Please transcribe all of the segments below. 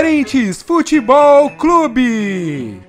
Incoerentes Futebol Clube.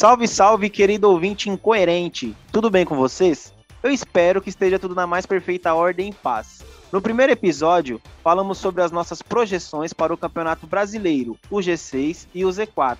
Salve, salve, querido ouvinte incoerente! Tudo bem com vocês? Eu espero que esteja tudo na mais perfeita ordem e paz. No primeiro episódio, falamos sobre as nossas projeções para o Campeonato Brasileiro, o G6 e o Z4.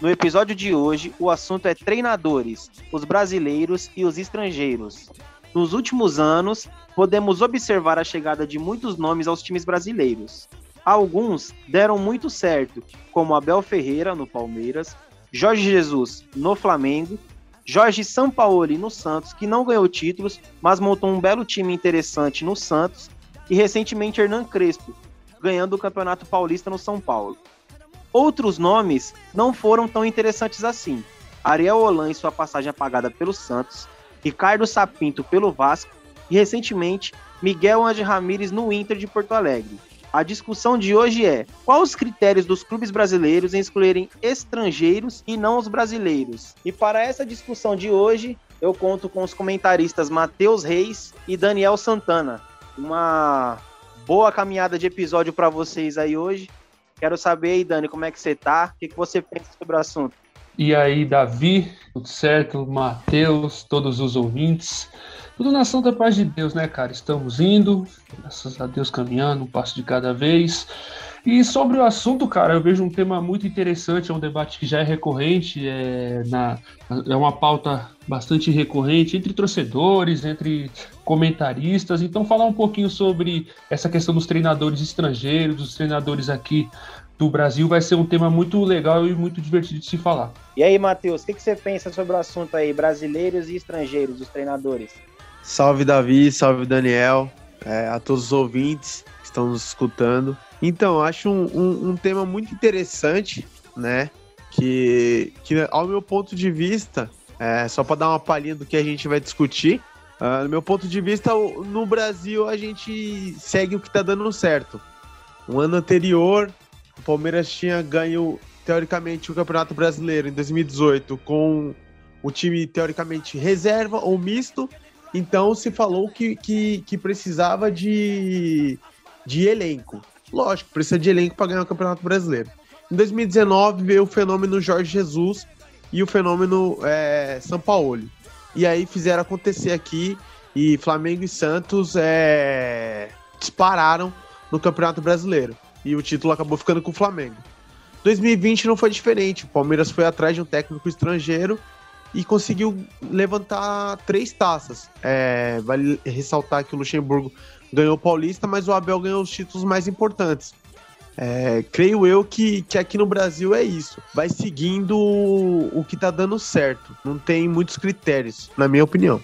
No episódio de hoje, o assunto é treinadores, os brasileiros e os estrangeiros. Nos últimos anos, podemos observar a chegada de muitos nomes aos times brasileiros. Alguns deram muito certo, como Abel Ferreira no Palmeiras, Jorge Jesus no Flamengo, Jorge Sampaoli no Santos, que não ganhou títulos, mas montou um belo time interessante no Santos, e recentemente Hernan Crespo, ganhando o Campeonato Paulista no São Paulo. Outros nomes não foram tão interessantes assim. Ariel Holan em sua passagem apagada pelo Santos, Ricardo Sapinto pelo Vasco e recentemente Miguel Ange Ramírez no Inter de Porto Alegre. A discussão de hoje é: quais os critérios dos clubes brasileiros em excluírem estrangeiros e não os brasileiros? E para essa discussão de hoje, eu conto com os comentaristas Matheus Reis e Daniel Santana. Uma boa caminhada de episódio para vocês aí hoje. Quero saber aí, Dani, como é que você tá? O que, que você pensa sobre o assunto? E aí, Davi, tudo certo? Matheus, todos os ouvintes. Tudo na santa paz de Deus, né, cara? Estamos indo, graças a Deus caminhando, um passo de cada vez. E sobre o assunto, cara, eu vejo um tema muito interessante, é um debate que já é recorrente, é, na, é uma pauta bastante recorrente entre torcedores, entre comentaristas. Então, falar um pouquinho sobre essa questão dos treinadores estrangeiros, dos treinadores aqui do Brasil, vai ser um tema muito legal e muito divertido de se falar. E aí, Matheus, o que, que você pensa sobre o assunto aí, brasileiros e estrangeiros, os treinadores? Salve Davi, salve Daniel, é, a todos os ouvintes que estão nos escutando. Então, acho um, um, um tema muito interessante, né? Que, que, ao meu ponto de vista, é, só para dar uma palhinha do que a gente vai discutir, uh, no meu ponto de vista, no Brasil a gente segue o que está dando certo. Um ano anterior, o Palmeiras tinha ganho, teoricamente, o Campeonato Brasileiro em 2018 com o time, teoricamente, reserva ou misto, então se falou que, que, que precisava de, de elenco. Lógico, precisa de elenco para ganhar o Campeonato Brasileiro. Em 2019 veio o fenômeno Jorge Jesus e o fenômeno é, São Paulo. E aí fizeram acontecer aqui e Flamengo e Santos é, dispararam no Campeonato Brasileiro. E o título acabou ficando com o Flamengo. 2020 não foi diferente. O Palmeiras foi atrás de um técnico estrangeiro e conseguiu levantar três taças. É, vale ressaltar que o Luxemburgo ganhou o Paulista, mas o Abel ganhou os títulos mais importantes. É, creio eu que, que aqui no Brasil é isso. Vai seguindo o que tá dando certo. Não tem muitos critérios, na minha opinião.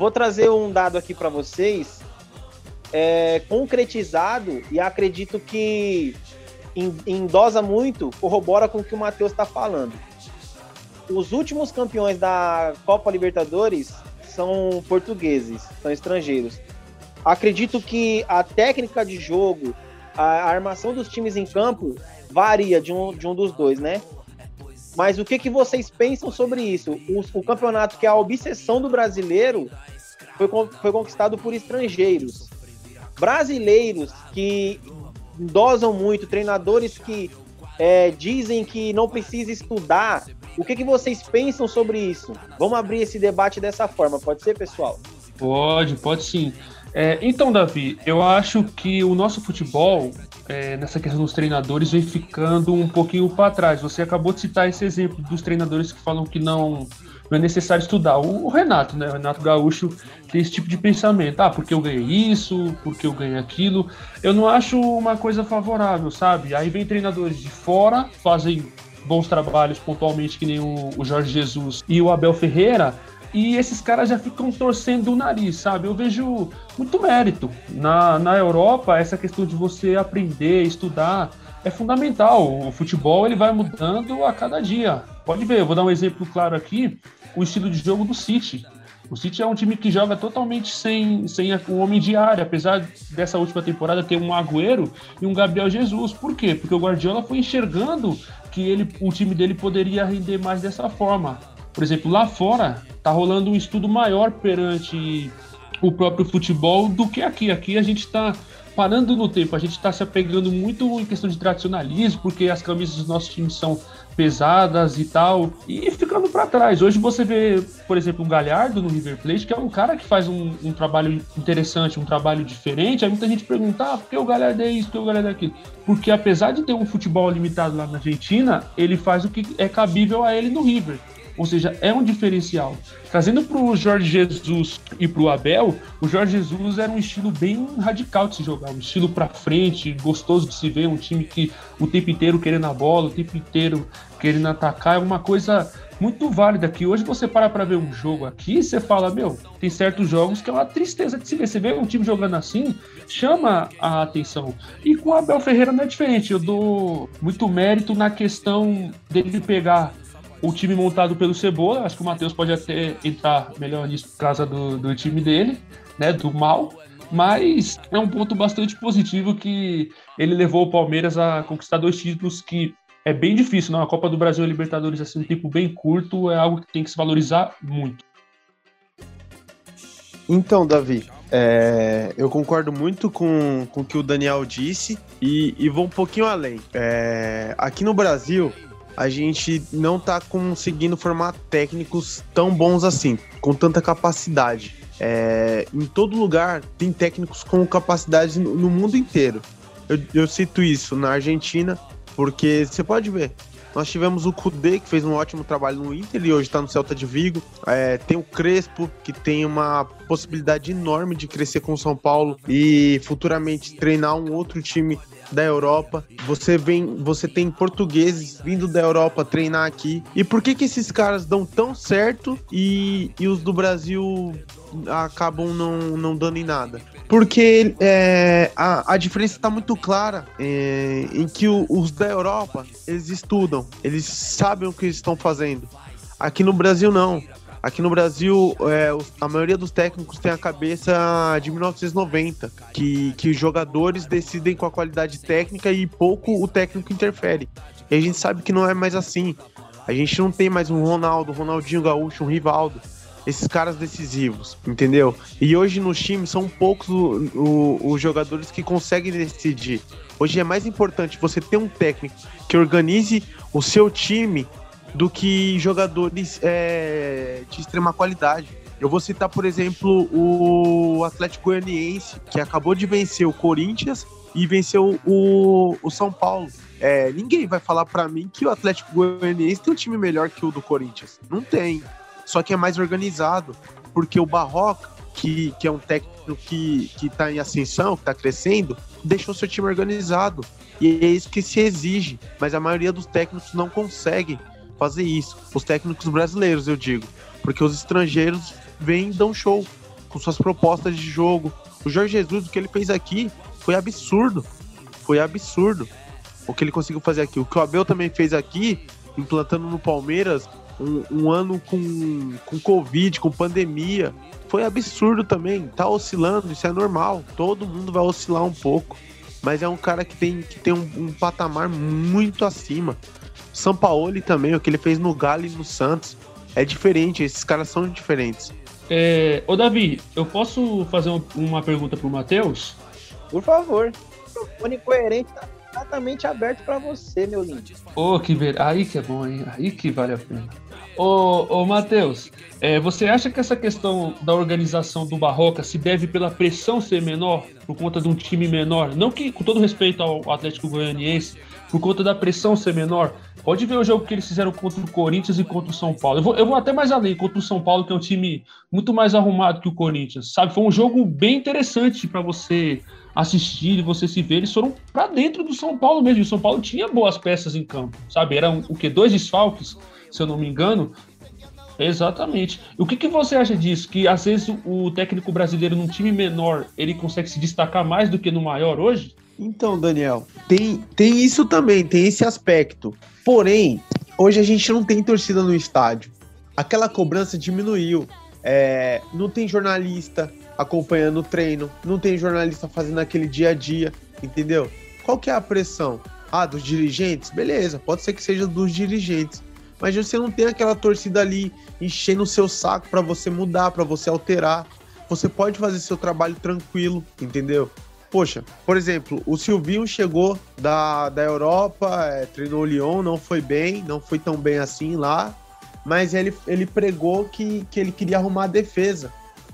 Vou trazer um dado aqui para vocês, é, concretizado, e acredito que endosa muito, corrobora com o que o Matheus está falando. Os últimos campeões da Copa Libertadores são portugueses, são estrangeiros. Acredito que a técnica de jogo, a armação dos times em campo varia de um, de um dos dois, né? Mas o que, que vocês pensam sobre isso? O, o campeonato que é a obsessão do brasileiro foi, foi conquistado por estrangeiros. Brasileiros que dosam muito, treinadores que é, dizem que não precisa estudar. O que, que vocês pensam sobre isso? Vamos abrir esse debate dessa forma, pode ser, pessoal? Pode, pode sim. É, então, Davi, eu acho que o nosso futebol, é, nessa questão dos treinadores, vem ficando um pouquinho para trás. Você acabou de citar esse exemplo dos treinadores que falam que não, não é necessário estudar. O, Renato, né? O Renato Gaúcho tem esse tipo de pensamento. Ah, porque eu ganhei isso, porque eu ganhei aquilo. Eu não acho uma coisa favorável, sabe? Aí vem treinadores de fora, fazem bons trabalhos pontualmente, que nem o, o Jorge Jesus e o Abel Ferreira, e esses caras já ficam torcendo o nariz, sabe? Eu vejo muito mérito. Na, na Europa, essa questão de você aprender, estudar, é fundamental. O futebol ele vai mudando a cada dia. Pode ver, eu vou dar um exemplo claro aqui: o estilo de jogo do City. O City é um time que joga totalmente sem, sem o homem de área, apesar dessa última temporada ter um Agüero e um Gabriel Jesus. Por quê? Porque o Guardiola foi enxergando que ele, o time dele poderia render mais dessa forma. Por exemplo, lá fora tá rolando um estudo maior perante o próprio futebol do que aqui. Aqui a gente está parando no tempo, a gente está se apegando muito em questão de tradicionalismo, porque as camisas dos nossos times são pesadas e tal, e ficando para trás. Hoje você vê, por exemplo, um Galhardo no River Plate, que é um cara que faz um, um trabalho interessante, um trabalho diferente. Aí muita gente pergunta, ah, por que o Galhardo é isso, por que o Galhardo é aquilo? Porque apesar de ter um futebol limitado lá na Argentina, ele faz o que é cabível a ele no River. Ou seja, é um diferencial. Trazendo para o Jorge Jesus e para o Abel, o Jorge Jesus era um estilo bem radical de se jogar, um estilo para frente, gostoso de se ver, um time que o tempo inteiro querendo a bola, o tempo inteiro querendo atacar, é uma coisa muito válida que hoje você para para ver um jogo aqui você fala, meu, tem certos jogos que é uma tristeza de se ver. Você vê um time jogando assim, chama a atenção. E com o Abel Ferreira não é diferente. Eu dou muito mérito na questão dele pegar o time montado pelo Cebola. Acho que o Matheus pode até entrar melhor nisso por causa do, do time dele, né? Do mal. Mas é um ponto bastante positivo que ele levou o Palmeiras a conquistar dois títulos que é bem difícil, não? A Copa do Brasil e a Libertadores, assim, um tempo bem curto, é algo que tem que se valorizar muito. Então, Davi, é, eu concordo muito com, com o que o Daniel disse e, e vou um pouquinho além. É, aqui no Brasil, a gente não tá conseguindo formar técnicos tão bons assim, com tanta capacidade. É, em todo lugar tem técnicos com capacidade no, no mundo inteiro. Eu, eu, cito isso na Argentina, porque você pode ver. Nós tivemos o Kudê, que fez um ótimo trabalho no Inter e hoje está no Celta de Vigo. É, tem o Crespo, que tem uma possibilidade enorme de crescer com o São Paulo e futuramente treinar um outro time da Europa. Você vem, você tem portugueses vindo da Europa treinar aqui. E por que que esses caras dão tão certo e, e os do Brasil acabam não, não dando em nada? Porque é, a, a diferença está muito clara é, em que o, os da Europa eles estudam, eles sabem o que estão fazendo. Aqui no Brasil não. Aqui no Brasil, é, a maioria dos técnicos tem a cabeça de 1990, que, que os jogadores decidem com a qualidade técnica e pouco o técnico interfere. E a gente sabe que não é mais assim. A gente não tem mais um Ronaldo, Ronaldinho Gaúcho, um Rivaldo. Esses caras decisivos, entendeu? E hoje nos times são poucos os jogadores que conseguem decidir. Hoje é mais importante você ter um técnico que organize o seu time do que jogadores é, de extrema qualidade. Eu vou citar, por exemplo, o Atlético Goianiense, que acabou de vencer o Corinthians e venceu o, o São Paulo. É, ninguém vai falar para mim que o Atlético Goianiense tem um time melhor que o do Corinthians. Não tem. Só que é mais organizado, porque o Barroca, que, que é um técnico que, que tá em ascensão, que tá crescendo, deixou seu time organizado. E é isso que se exige. Mas a maioria dos técnicos não consegue fazer isso. Os técnicos brasileiros, eu digo. Porque os estrangeiros vêm e dão show com suas propostas de jogo. O Jorge Jesus, o que ele fez aqui foi absurdo. Foi absurdo o que ele conseguiu fazer aqui. O que o Abel também fez aqui, implantando no Palmeiras um, um ano com, com Covid, com pandemia. Foi absurdo também. Tá oscilando, isso é normal. Todo mundo vai oscilar um pouco. Mas é um cara que tem, que tem um, um patamar muito acima. São Paulo também, o que ele fez no Galo e no Santos. É diferente, esses caras são diferentes. É, ô Davi, eu posso fazer uma pergunta pro Matheus? Por favor. O microfone coerente tá exatamente aberto para você, meu lindo. Ô, oh, que ver... aí que é bom, hein? Aí que vale a pena. Ô, ô Matheus, é, você acha que essa questão da organização do Barroca se deve pela pressão ser menor, por conta de um time menor? Não que, com todo respeito ao Atlético Goianiense, por conta da pressão ser menor. Pode ver o jogo que eles fizeram contra o Corinthians e contra o São Paulo. Eu vou, eu vou até mais além, contra o São Paulo, que é um time muito mais arrumado que o Corinthians, sabe? Foi um jogo bem interessante para você assistir e você se ver. Eles foram para dentro do São Paulo mesmo. E o São Paulo tinha boas peças em campo, sabe? Eram o que? Dois desfalques, se eu não me engano. Exatamente. O que, que você acha disso? Que às vezes o técnico brasileiro num time menor ele consegue se destacar mais do que no maior hoje? Então, Daniel, tem, tem isso também, tem esse aspecto. Porém, hoje a gente não tem torcida no estádio. Aquela cobrança diminuiu. É, não tem jornalista acompanhando o treino, não tem jornalista fazendo aquele dia a dia, entendeu? Qual que é a pressão? Ah, dos dirigentes? Beleza, pode ser que seja dos dirigentes. Mas você não tem aquela torcida ali enchendo o seu saco para você mudar, para você alterar. Você pode fazer seu trabalho tranquilo, entendeu? Poxa, por exemplo, o Silvinho chegou da, da Europa, é, treinou o Lyon, não foi bem, não foi tão bem assim lá, mas ele, ele pregou que, que ele queria arrumar a defesa.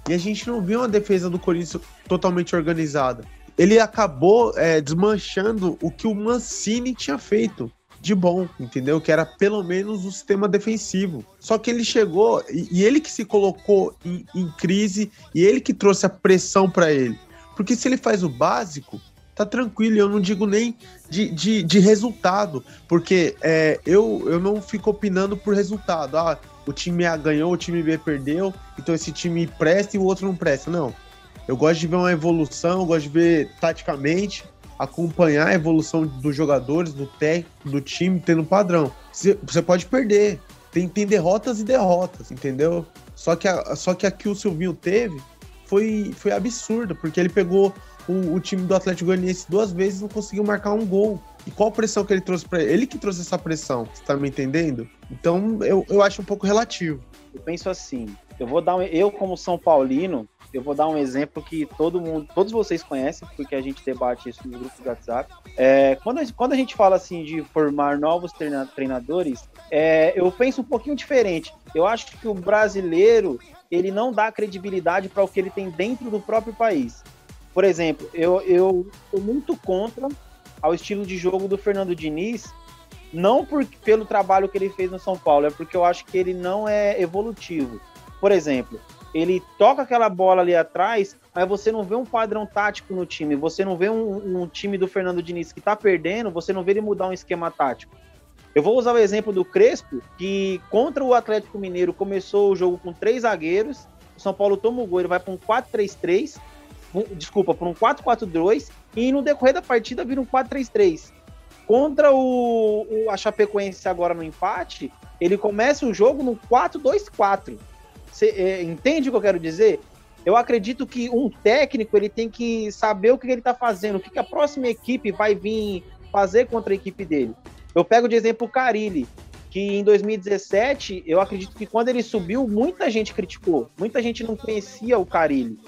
E a gente não viu uma defesa do Corinthians totalmente organizada. Ele acabou é, desmanchando o que o Mancini tinha feito de bom, entendeu? Que era pelo menos o sistema defensivo. Só que ele chegou e, e ele que se colocou em, em crise e ele que trouxe a pressão para ele. Porque se ele faz o básico, tá tranquilo. Eu não digo nem de, de, de resultado, porque é, eu, eu não fico opinando por resultado. Ah, o time A ganhou, o time B perdeu, então esse time presta e o outro não presta. Não. Eu gosto de ver uma evolução, eu gosto de ver taticamente, acompanhar a evolução dos jogadores, do técnico, do time, tendo padrão. Você pode perder. Tem, tem derrotas e derrotas, entendeu? Só que, a, só que aqui o Silvinho teve foi, foi absurdo, porque ele pegou o, o, time do Atlético Goianiense duas vezes e não conseguiu marcar um gol. E qual pressão que ele trouxe para ele? Ele que trouxe essa pressão, você tá me entendendo? Então eu, eu acho um pouco relativo. Eu penso assim, eu vou dar um, eu como São Paulino, eu vou dar um exemplo que todo mundo, todos vocês conhecem, porque a gente debate isso no grupo do WhatsApp. É, quando, a, quando a gente fala assim de formar novos treinadores, é, eu penso um pouquinho diferente. Eu acho que o brasileiro ele não dá credibilidade para o que ele tem dentro do próprio país. Por exemplo, eu, eu sou muito contra ao estilo de jogo do Fernando Diniz, não por, pelo trabalho que ele fez no São Paulo, é porque eu acho que ele não é evolutivo. Por exemplo, ele toca aquela bola ali atrás, mas você não vê um padrão tático no time, você não vê um, um time do Fernando Diniz que está perdendo, você não vê ele mudar um esquema tático. Eu vou usar o exemplo do Crespo, que contra o Atlético Mineiro começou o jogo com três zagueiros. O São Paulo toma o gol, ele vai para um 4-3-3, um, desculpa, para um 4-4-2, e no decorrer da partida vira um 4-3-3. Contra o, o, a Chapecoense agora no empate, ele começa o jogo no 4-2-4. Você é, entende o que eu quero dizer? Eu acredito que um técnico ele tem que saber o que ele está fazendo, o que, que a próxima equipe vai vir fazer contra a equipe dele. Eu pego de exemplo o Carilli, que em 2017, eu acredito que quando ele subiu, muita gente criticou. Muita gente não conhecia o Carilli.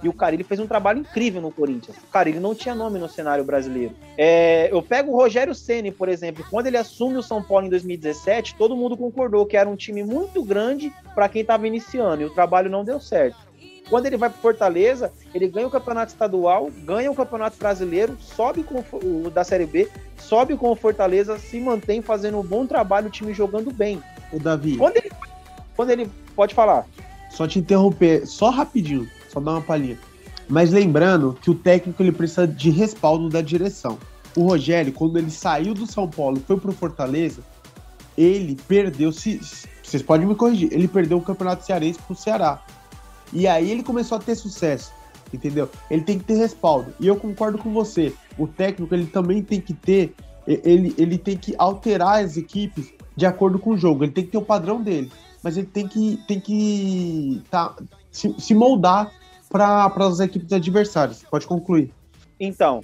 E o Carilli fez um trabalho incrível no Corinthians. O Carilli não tinha nome no cenário brasileiro. É, eu pego o Rogério Ceni, por exemplo. Quando ele assume o São Paulo em 2017, todo mundo concordou que era um time muito grande para quem estava iniciando. E o trabalho não deu certo. Quando ele vai para Fortaleza, ele ganha o campeonato estadual, ganha o campeonato brasileiro, sobe com o da Série B, sobe com o Fortaleza, se mantém fazendo um bom trabalho, o time jogando bem. O Davi. Quando ele, quando ele pode falar. Só te interromper, só rapidinho, só dar uma palhinha. Mas lembrando que o técnico ele precisa de respaldo da direção. O Rogério, quando ele saiu do São Paulo e foi pro Fortaleza, ele perdeu, se, vocês podem me corrigir, ele perdeu o Campeonato Cearense pro Ceará. E aí ele começou a ter sucesso, entendeu? Ele tem que ter respaldo. E eu concordo com você. O técnico ele também tem que ter, ele, ele tem que alterar as equipes de acordo com o jogo. Ele tem que ter o padrão dele, mas ele tem que tem que tá, se, se moldar para as equipes adversárias. Pode concluir. Então,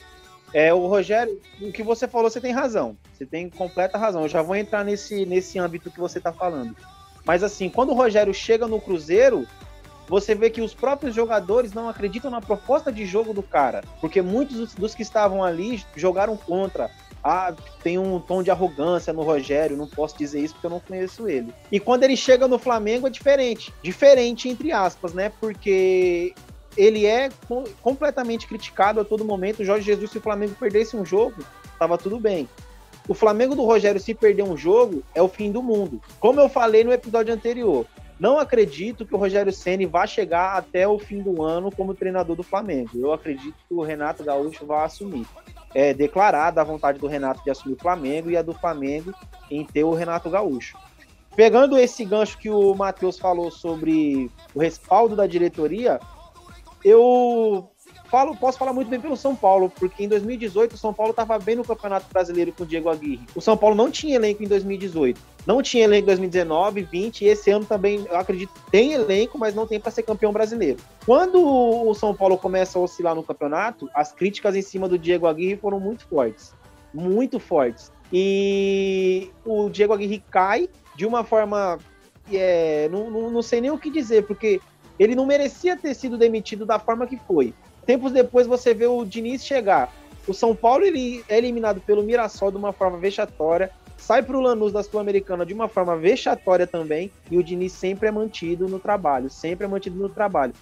é, o Rogério, o que você falou, você tem razão. Você tem completa razão. Eu já vou entrar nesse, nesse âmbito que você está falando. Mas assim, quando o Rogério chega no Cruzeiro, você vê que os próprios jogadores não acreditam na proposta de jogo do cara, porque muitos dos, que estavam ali jogaram contra. ah, tem um tom de arrogância no Rogério, não posso dizer isso porque eu não conheço ele. E quando ele chega no Flamengo é diferente. Diferente, entre aspas, né? Porque ele é completamente criticado a todo momento. O Jorge Jesus, se o Flamengo perdesse um jogo, tava tudo bem. O Flamengo do Rogério, se perder um jogo, é o fim do mundo. Como eu falei no episódio anterior, não acredito que o Rogério Ceni vá chegar até o fim do ano como treinador do Flamengo. Eu acredito que o Renato Gaúcho vai assumir. É declarada a vontade do Renato de assumir o Flamengo e a do Flamengo em ter o Renato Gaúcho. Pegando esse gancho que o Matheus falou sobre o respaldo da diretoria, eu falo, posso falar muito bem pelo São Paulo, porque em 2018 o São Paulo estava bem no Campeonato Brasileiro com o Diego Aguirre. O São Paulo não tinha elenco em 2018. Não tinha elenco em 2019, 20 e esse ano também, eu acredito, tem elenco, mas não tem para ser campeão brasileiro. Quando o São Paulo começa a oscilar no campeonato, as críticas em cima do Diego Aguirre foram muito fortes. Muito fortes. E o Diego Aguirre cai de uma forma. É, não, não, não sei nem o que dizer, porque ele não merecia ter sido demitido da forma que foi. Tempos depois você vê o Diniz chegar. O São Paulo ele é eliminado pelo Mirassol de uma forma vexatória, sai para o Lanús da Sul-Americana de uma forma vexatória também, e o Diniz sempre é mantido no trabalho, sempre é mantido no trabalho.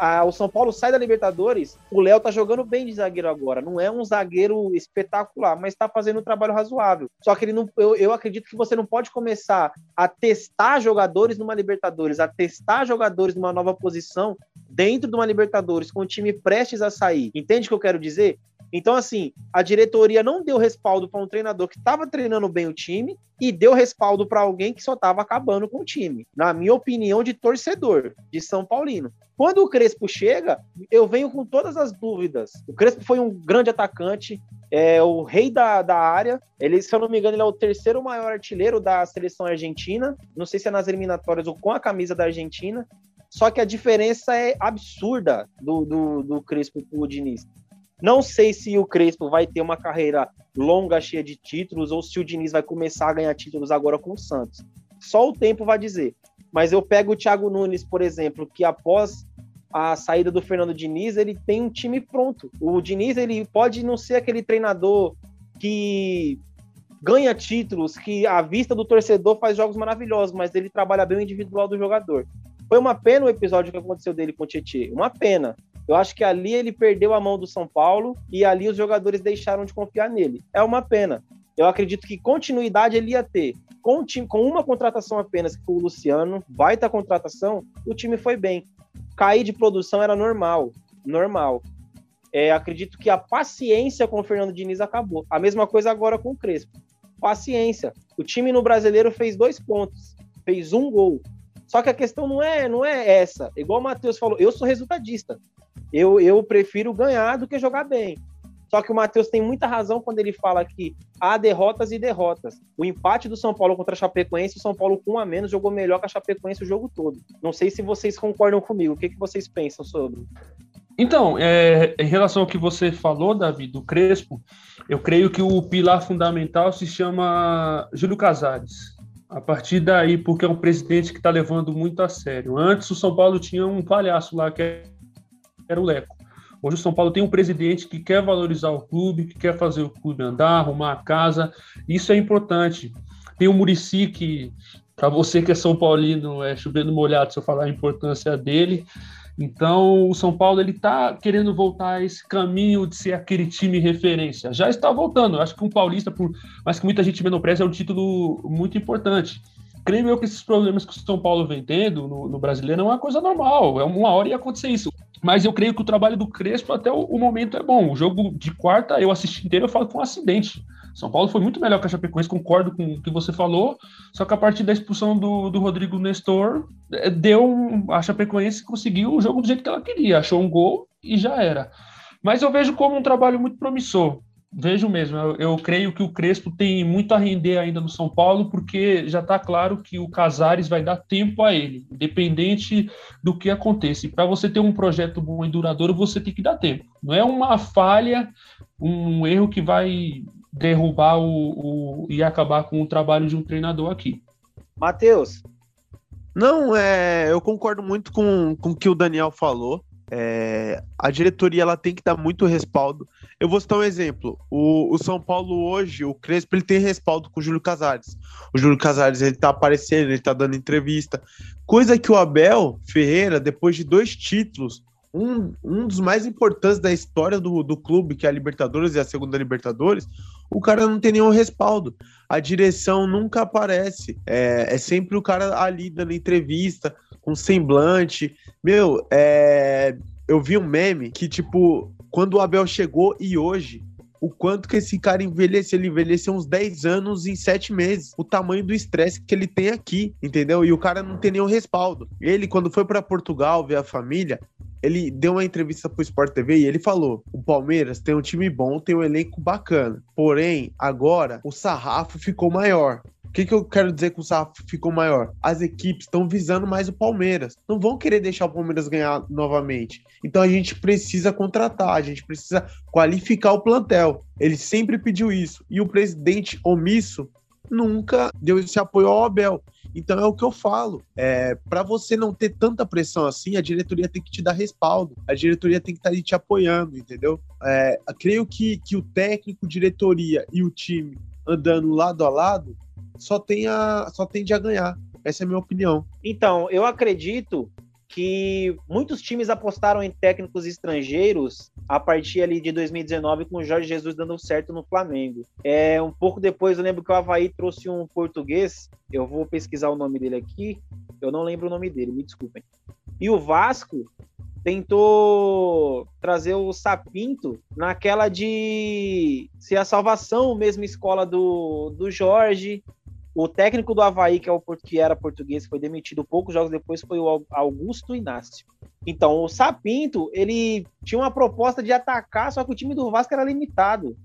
Ah, o São Paulo sai da Libertadores, o Léo tá jogando bem de zagueiro agora. Não é um zagueiro espetacular, mas tá fazendo um trabalho razoável. Só que ele não, eu, eu acredito que você não pode começar a testar jogadores numa Libertadores, a testar jogadores numa nova posição dentro de uma Libertadores, com o time prestes a sair. Entende o que eu quero dizer? Então, assim, a diretoria não deu respaldo para um treinador que estava treinando bem o time e deu respaldo para alguém que só estava acabando com o time. Na minha opinião, de torcedor, de São Paulino. Quando o Crespo chega, eu venho com todas as dúvidas. O Crespo foi um grande atacante, é o rei da, da área. Ele, se eu não me engano, ele é o terceiro maior artilheiro da seleção argentina. Não sei se é nas eliminatórias ou com a camisa da Argentina. Só que a diferença é absurda do, do, do Crespo pro Diniz. Não sei se o Crespo vai ter uma carreira longa, cheia de títulos, ou se o Diniz vai começar a ganhar títulos agora com o Santos. Só o tempo vai dizer. Mas eu pego o Thiago Nunes, por exemplo, que após a saída do Fernando Diniz, ele tem um time pronto. O Diniz ele pode não ser aquele treinador que ganha títulos, que à vista do torcedor faz jogos maravilhosos, mas ele trabalha bem o individual do jogador. Foi uma pena o episódio que aconteceu dele com o Tietchan, uma pena. Eu acho que ali ele perdeu a mão do São Paulo e ali os jogadores deixaram de confiar nele. É uma pena. Eu acredito que continuidade ele ia ter. Com, com uma contratação apenas, que foi o Luciano, baita contratação, o time foi bem. Cair de produção era normal, normal. É, acredito que a paciência com o Fernando Diniz acabou. A mesma coisa agora com o Crespo. Paciência. O time no brasileiro fez dois pontos, fez um gol. Só que a questão não é, não é essa. Igual o Matheus falou, eu sou resultadista. Eu, eu prefiro ganhar do que jogar bem. Só que o Matheus tem muita razão quando ele fala que há derrotas e derrotas. O empate do São Paulo contra a Chapecoense, o São Paulo com um a menos jogou melhor que a Chapecoense o jogo todo. Não sei se vocês concordam comigo. O que, que vocês pensam sobre? Então, é, em relação ao que você falou, Davi, do Crespo, eu creio que o pilar fundamental se chama Júlio Casares. A partir daí, porque é um presidente que está levando muito a sério. Antes, o São Paulo tinha um palhaço lá que era o Leco. Hoje o São Paulo tem um presidente que quer valorizar o clube, que quer fazer o clube andar, arrumar a casa. Isso é importante. Tem o Murici que, para você que é São Paulino, é chovendo molhado se eu falar a importância dele. Então, o São Paulo ele está querendo voltar a esse caminho de ser aquele time referência. Já está voltando. Acho que um paulista, por mais que muita gente menospreze, é um título muito importante. Creio eu que esses problemas que o São Paulo vem tendo no, no brasileiro é uma coisa normal. É uma hora ia acontecer isso. Mas eu creio que o trabalho do Crespo até o, o momento é bom. O jogo de quarta, eu assisti inteiro, eu falo com um acidente. São Paulo foi muito melhor que a Chapecoense, concordo com o que você falou, só que a partir da expulsão do, do Rodrigo Nestor, é, deu a Chapecoense conseguiu o jogo do jeito que ela queria, achou um gol e já era. Mas eu vejo como um trabalho muito promissor. Vejo mesmo, eu, eu, creio que o Crespo tem muito a render ainda no São Paulo, porque já está claro que o Casares vai dar tempo a ele, independente do que aconteça. Para você ter um projeto bom e duradouro, você tem que dar tempo. Não é uma falha, um erro que vai derrubar o, o, e acabar com o trabalho de um treinador aqui. Matheus. Não, é, eu concordo muito com, com o que o Daniel falou. É, a diretoria ela tem que dar muito respaldo. Eu vou citar um exemplo. O, o São Paulo hoje, o Crespo, ele tem respaldo com o Júlio Casares. O Júlio Casares ele tá aparecendo, ele tá dando entrevista. Coisa que o Abel Ferreira, depois de dois títulos, um, um dos mais importantes da história do, do clube, que é a Libertadores e a segunda Libertadores, o cara não tem nenhum respaldo. A direção nunca aparece. É, é sempre o cara ali dando entrevista, com semblante. Meu, é, eu vi um meme que, tipo, quando o Abel chegou e hoje, o quanto que esse cara envelheceu. Ele envelheceu uns 10 anos em 7 meses. O tamanho do estresse que ele tem aqui, entendeu? E o cara não tem nenhum respaldo. Ele, quando foi para Portugal ver a família, ele deu uma entrevista pro Sport TV e ele falou: o Palmeiras tem um time bom, tem um elenco bacana. Porém, agora o sarrafo ficou maior. O que, que eu quero dizer com o sarrafo ficou maior? As equipes estão visando mais o Palmeiras. Não vão querer deixar o Palmeiras ganhar novamente. Então a gente precisa contratar, a gente precisa qualificar o plantel. Ele sempre pediu isso. E o presidente omisso nunca deu esse apoio ao Abel. Então é o que eu falo. É, para você não ter tanta pressão assim, a diretoria tem que te dar respaldo. A diretoria tem que estar tá ali te apoiando, entendeu? É, creio que, que o técnico, diretoria e o time andando lado a lado só, tem a, só tende a ganhar. Essa é a minha opinião. Então, eu acredito que muitos times apostaram em técnicos estrangeiros a partir ali de 2019 com o Jorge Jesus dando certo no Flamengo. É um pouco depois eu lembro que o Havaí trouxe um português, eu vou pesquisar o nome dele aqui, eu não lembro o nome dele, me desculpem. E o Vasco tentou trazer o Sapinto naquela de ser a salvação, mesma escola do, do Jorge, o técnico do Havaí, que, é o, que era português, foi demitido poucos jogos depois, foi o Augusto Inácio. Então, o Sapinto, ele tinha uma proposta de atacar, só que o time do Vasco era limitado.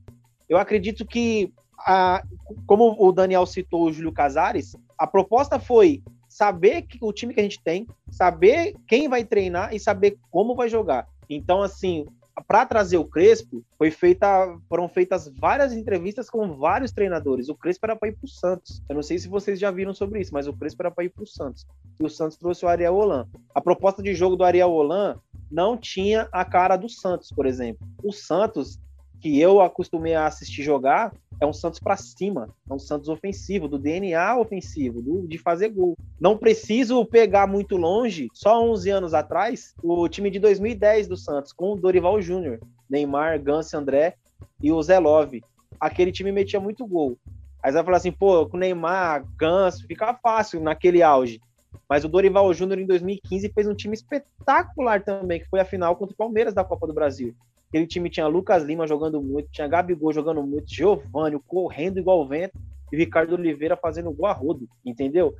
Eu acredito que, a, como o Daniel citou o Júlio Casares, a proposta foi saber que, o time que a gente tem, saber quem vai treinar e saber como vai jogar. Então, assim, para trazer o Crespo, foi feita, foram feitas várias entrevistas com vários treinadores. O Crespo era para ir para o Santos. Eu não sei se vocês já viram sobre isso, mas o Crespo era para ir para o Santos. E o Santos trouxe o Ariel Holan. A proposta de jogo do Ariel Holan não tinha a cara do Santos, por exemplo. O Santos, que eu acostumei a assistir jogar, é um Santos para cima, é um Santos ofensivo, do DNA ofensivo, do, de fazer gol. Não preciso pegar muito longe, só 11 anos atrás, o time de 2010 do Santos, com o Dorival Júnior, Neymar, Gans, André e o Zé Love. Aquele time metia muito gol. Aí você vai falar assim, pô, com Neymar, Ganso, fica fácil naquele auge. Mas o Dorival Júnior em 2015 fez um time espetacular também, que foi a final contra o Palmeiras da Copa do Brasil. Aquele time tinha Lucas Lima jogando muito, tinha Gabigol jogando muito, Giovanni correndo igual o vento e Ricardo Oliveira fazendo gol a rodo, entendeu?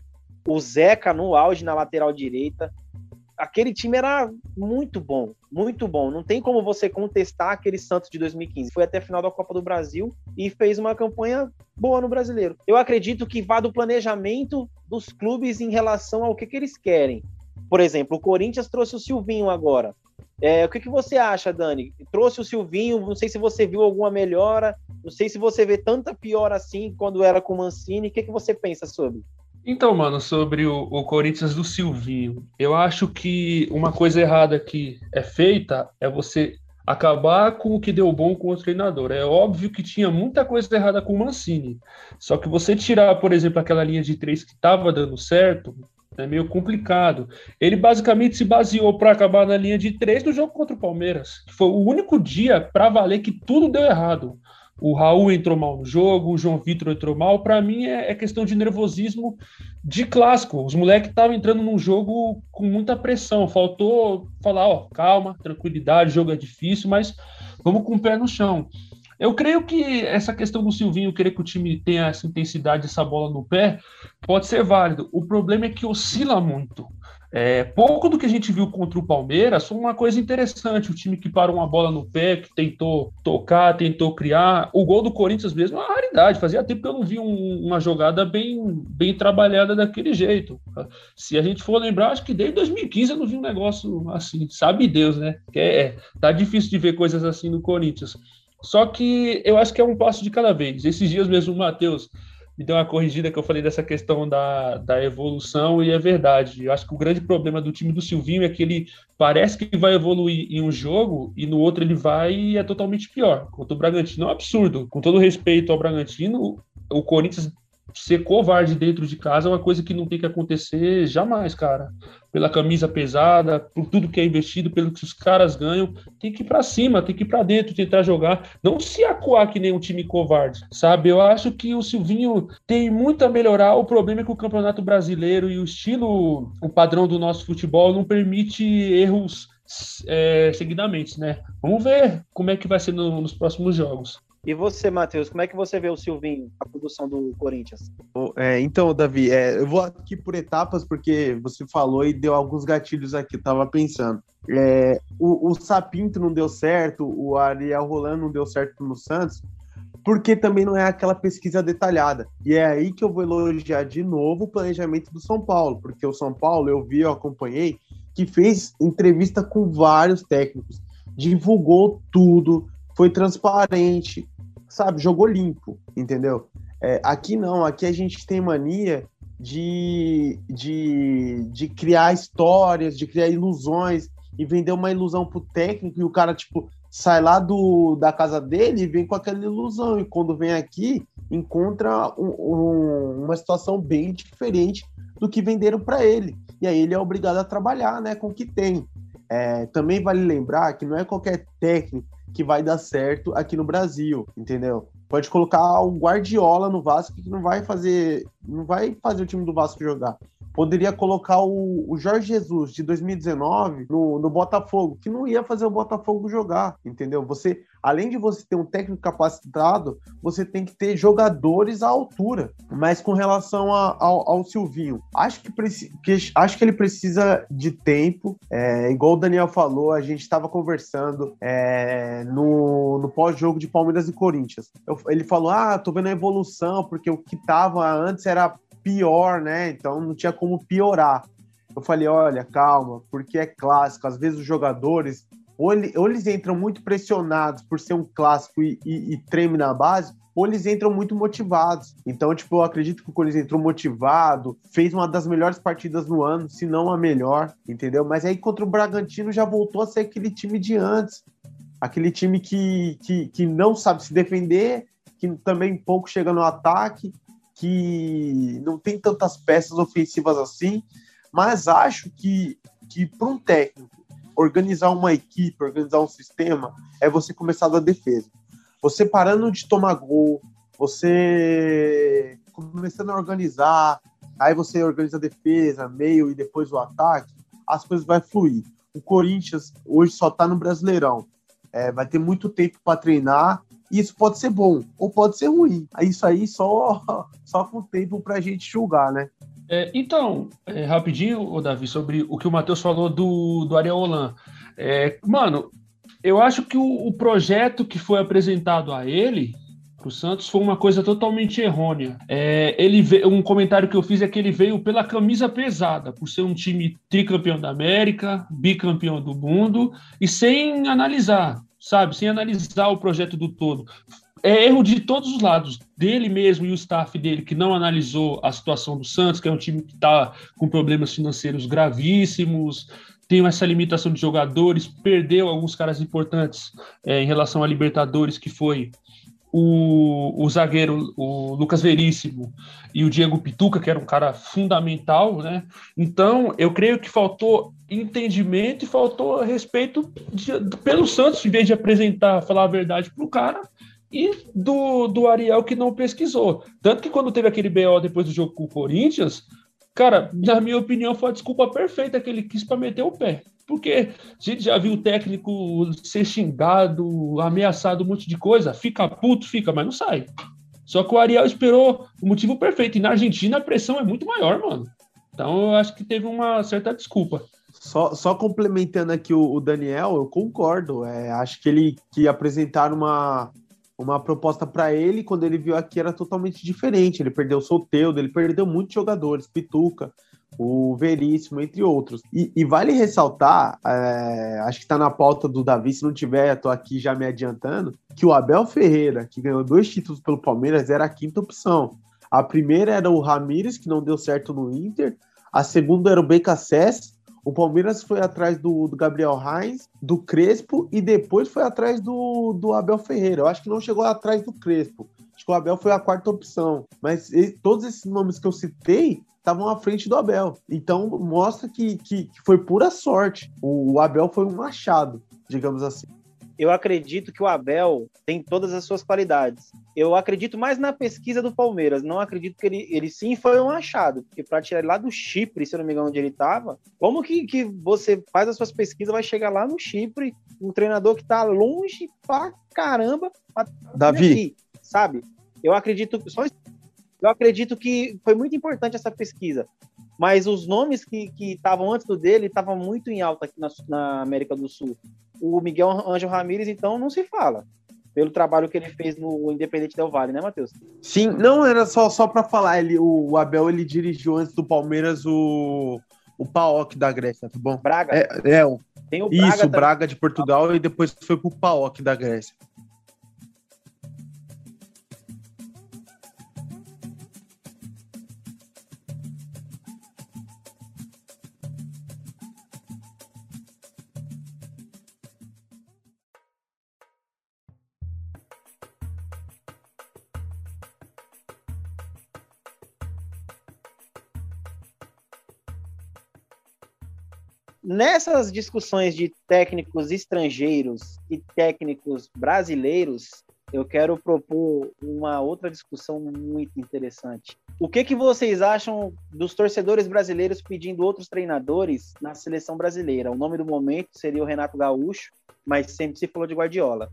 O Zeca no auge na lateral direita. Aquele time era muito bom, muito bom. Não tem como você contestar aquele Santos de 2015. Foi até a final da Copa do Brasil e fez uma campanha boa no brasileiro. Eu acredito que vá do planejamento dos clubes em relação ao que, que eles querem. Por exemplo, o Corinthians trouxe o Silvinho agora. É, o que, que você acha, Dani? Trouxe o Silvinho, não sei se você viu alguma melhora, não sei se você vê tanta pior assim quando era com o Mancini. O que, que você pensa sobre? Então, mano, sobre o, o, Corinthians do Silvinho, eu acho que uma coisa errada que é feita é você acabar com o que deu bom com o treinador. É óbvio que tinha muita coisa errada com o Mancini. Só que você tirar, por exemplo, aquela linha de três que estava dando certo, é meio complicado. Ele basicamente se baseou para acabar na linha de três do jogo contra o Palmeiras, que foi o único dia para valer que tudo deu errado. O Raul entrou mal no jogo, o João Vitor entrou mal. Para mim é, é, questão de nervosismo de clássico. Os moleques estavam entrando num jogo com muita pressão. Faltou falar, ó, calma, tranquilidade, jogo é difícil, mas vamos com o pé no chão. Eu creio que essa questão do Silvinho querer que o time tenha essa intensidade, essa bola no pé, pode ser válido. O problema é que oscila muito. É, pouco do que a gente viu contra o Palmeiras foi uma coisa interessante. O time que parou uma bola no pé, que tentou tocar, tentou criar. O gol do Corinthians mesmo é uma raridade. Fazia tempo que eu não vi um, uma jogada bem, bem trabalhada daquele jeito. Se a gente for lembrar, acho que desde 2015 eu não vi um negócio assim. Sabe Deus, né? Que é, é tá difícil de ver coisas assim no Corinthians. Só que eu acho que é um passo de cada vez. Esses dias mesmo o Matheus me deu uma corrigida que eu falei dessa questão da, da evolução, e é verdade. Eu acho que o grande problema do time do Silvinho é que ele parece que vai evoluir em um jogo e no outro ele vai e é totalmente pior. Contra o Bragantino é um absurdo. Com todo respeito ao Bragantino, o Corinthians ser covarde dentro de casa é uma coisa que não tem que acontecer jamais, cara. Pela camisa pesada, por tudo que é investido, pelo que os caras ganham, tem que ir para cima, tem que ir para dentro, tentar jogar, não se acuar que nem um time covarde, sabe? Eu acho que o Silvinho tem muito a melhorar. O problema é que o Campeonato Brasileiro e o estilo, o padrão do nosso futebol não permite erros é, seguidamente, né? Vamos ver como é que vai ser no, nos próximos jogos. E você, Matheus, como é que você vê o Silvinho, a produção do Corinthians? É, então, Davi, é, eu vou aqui por etapas, porque você falou e deu alguns gatilhos aqui, eu tava pensando. É, o, o Sapinto não deu certo, o Ariel Rolando não deu certo no Santos, porque também não é aquela pesquisa detalhada. E é aí que eu vou elogiar de novo o planejamento do São Paulo, porque o São Paulo, eu vi, eu acompanhei, que fez entrevista com vários técnicos, divulgou tudo, foi transparente, sabe, jogou limpo, entendeu? É, aqui não, aqui a gente tem mania de, de, de criar histórias, de criar ilusões e vender uma ilusão pro técnico e o cara, tipo, sai lá do, da casa dele e vem com aquela ilusão. E quando vem aqui, encontra um, um, uma situação bem diferente do que venderam para ele. E aí ele é obrigado a trabalhar né, com o que tem. É, também vale lembrar que não é qualquer técnico que vai dar certo aqui no Brasil, entendeu? Pode colocar o Guardiola no Vasco que não vai fazer, não vai fazer o time do Vasco jogar poderia colocar o, o Jorge Jesus de 2019 no, no, Botafogo, que não ia fazer o Botafogo jogar, entendeu? Você, além de você ter um técnico capacitado, você tem que ter jogadores à altura. Mas com relação a, ao, ao, Silvinho, acho que, que, acho que ele precisa de tempo. É, igual o Daniel falou, a gente estava conversando é, no, no pós-jogo de Palmeiras e Corinthians. Eu, ele falou: Ah, tô vendo a evolução, porque o que tava antes era pior, né? Então não tinha como piorar. Eu falei, olha, calma, porque é clássico. Às vezes os jogadores, ou, ele, ou eles entram muito pressionados por ser um clássico e, e, e treme na base, ou eles entram muito motivados. Então, tipo, eu acredito que o Corinthians entrou motivado, fez uma das melhores partidas no ano, se não a melhor, entendeu? Mas aí contra o Bragantino já voltou a ser aquele time de antes. Aquele time que, que, que não sabe se defender, que também pouco chega no ataque, que não tem tantas peças ofensivas assim, mas acho que, que para um técnico organizar uma equipe, organizar um sistema, é você começar da defesa. Você parando de tomar gol, você começando a organizar, aí você organiza a defesa, meio e depois o ataque, as coisas vão fluir. O Corinthians hoje só está no Brasileirão. É, vai ter muito tempo para treinar isso pode ser bom ou pode ser ruim. Isso aí só, só com o tempo para a gente julgar, né? É, então, é, rapidinho, Davi, sobre o que o Matheus falou do, do Ariel Holan. É, mano, eu acho que o, o, projeto que foi apresentado a ele, para o Santos, foi uma coisa totalmente errônea. É, ele veio, um comentário que eu fiz é que ele veio pela camisa pesada, por ser um time tricampeão da América, bicampeão do mundo, e sem analisar sabe? Sem analisar o projeto do todo. É erro de todos os lados, dele mesmo e o staff dele, que não analisou a situação do Santos, que é um time que está com problemas financeiros gravíssimos, tem essa limitação de jogadores, perdeu alguns caras importantes é, em relação a Libertadores, que foi o, o zagueiro, o Lucas Veríssimo e o Diego Pituca, que era um cara fundamental, né? Então, eu creio que faltou entendimento e faltou respeito de, pelo Santos, em vez de apresentar, falar a verdade para o cara, e do, do Ariel que não pesquisou. Tanto que quando teve aquele BO depois do jogo com o Corinthians, cara, na minha opinião, foi a desculpa perfeita que ele quis para meter o pé. Porque a gente já viu o técnico ser xingado, ameaçado, um monte de coisa. Fica puto, fica, mas não sai. Só que o Ariel esperou o motivo perfeito. E na Argentina a pressão é muito maior, mano. Então eu acho que teve uma certa desculpa. Só, só complementando aqui o, o Daniel, eu concordo. É, acho que ele que apresentaram uma, uma proposta para ele, quando ele viu aqui, era totalmente diferente. Ele perdeu o Soteudo, ele perdeu muitos jogadores, Pituca o Veríssimo, entre outros. E, e vale ressaltar, é, acho que está na pauta do Davi, se não tiver, estou aqui já me adiantando, que o Abel Ferreira, que ganhou dois títulos pelo Palmeiras, era a quinta opção. A primeira era o Ramires, que não deu certo no Inter. A segunda era o BKSS. O Palmeiras foi atrás do, do Gabriel Reis, do Crespo e depois foi atrás do, do Abel Ferreira. Eu acho que não chegou atrás do Crespo. Acho que o Abel foi a quarta opção. Mas e, todos esses nomes que eu citei estavam à frente do Abel. Então mostra que, que, que foi pura sorte. O, o Abel foi um machado, digamos assim eu acredito que o Abel tem todas as suas qualidades. Eu acredito mais na pesquisa do Palmeiras. Não acredito que ele, ele sim foi um achado. Porque para tirar ele lá do Chipre, se eu não me engano onde ele estava, como que, que você faz as suas pesquisas, vai chegar lá no Chipre, um treinador que está longe pra caramba. Pra Davi. Aqui, sabe? Eu acredito só eu acredito que foi muito importante essa pesquisa. Mas os nomes que estavam antes do dele estavam muito em alta aqui na, na América do Sul o Miguel Ângelo Ramírez, então, não se fala. Pelo trabalho que ele fez no Independente Del Vale, né, Matheus? Sim, não era só, só para falar. Ele, o Abel ele dirigiu antes do Palmeiras o, o PAOK da Grécia, tá bom? Braga. É, é o, Tem o Braga isso, também. Braga de Portugal e depois foi pro PAOK da Grécia. Nessas discussões de técnicos estrangeiros e técnicos brasileiros, eu quero propor uma outra discussão muito interessante. O que, que vocês acham dos torcedores brasileiros pedindo outros treinadores na seleção brasileira? O nome do momento seria o Renato Gaúcho, mas sempre se falou de Guardiola.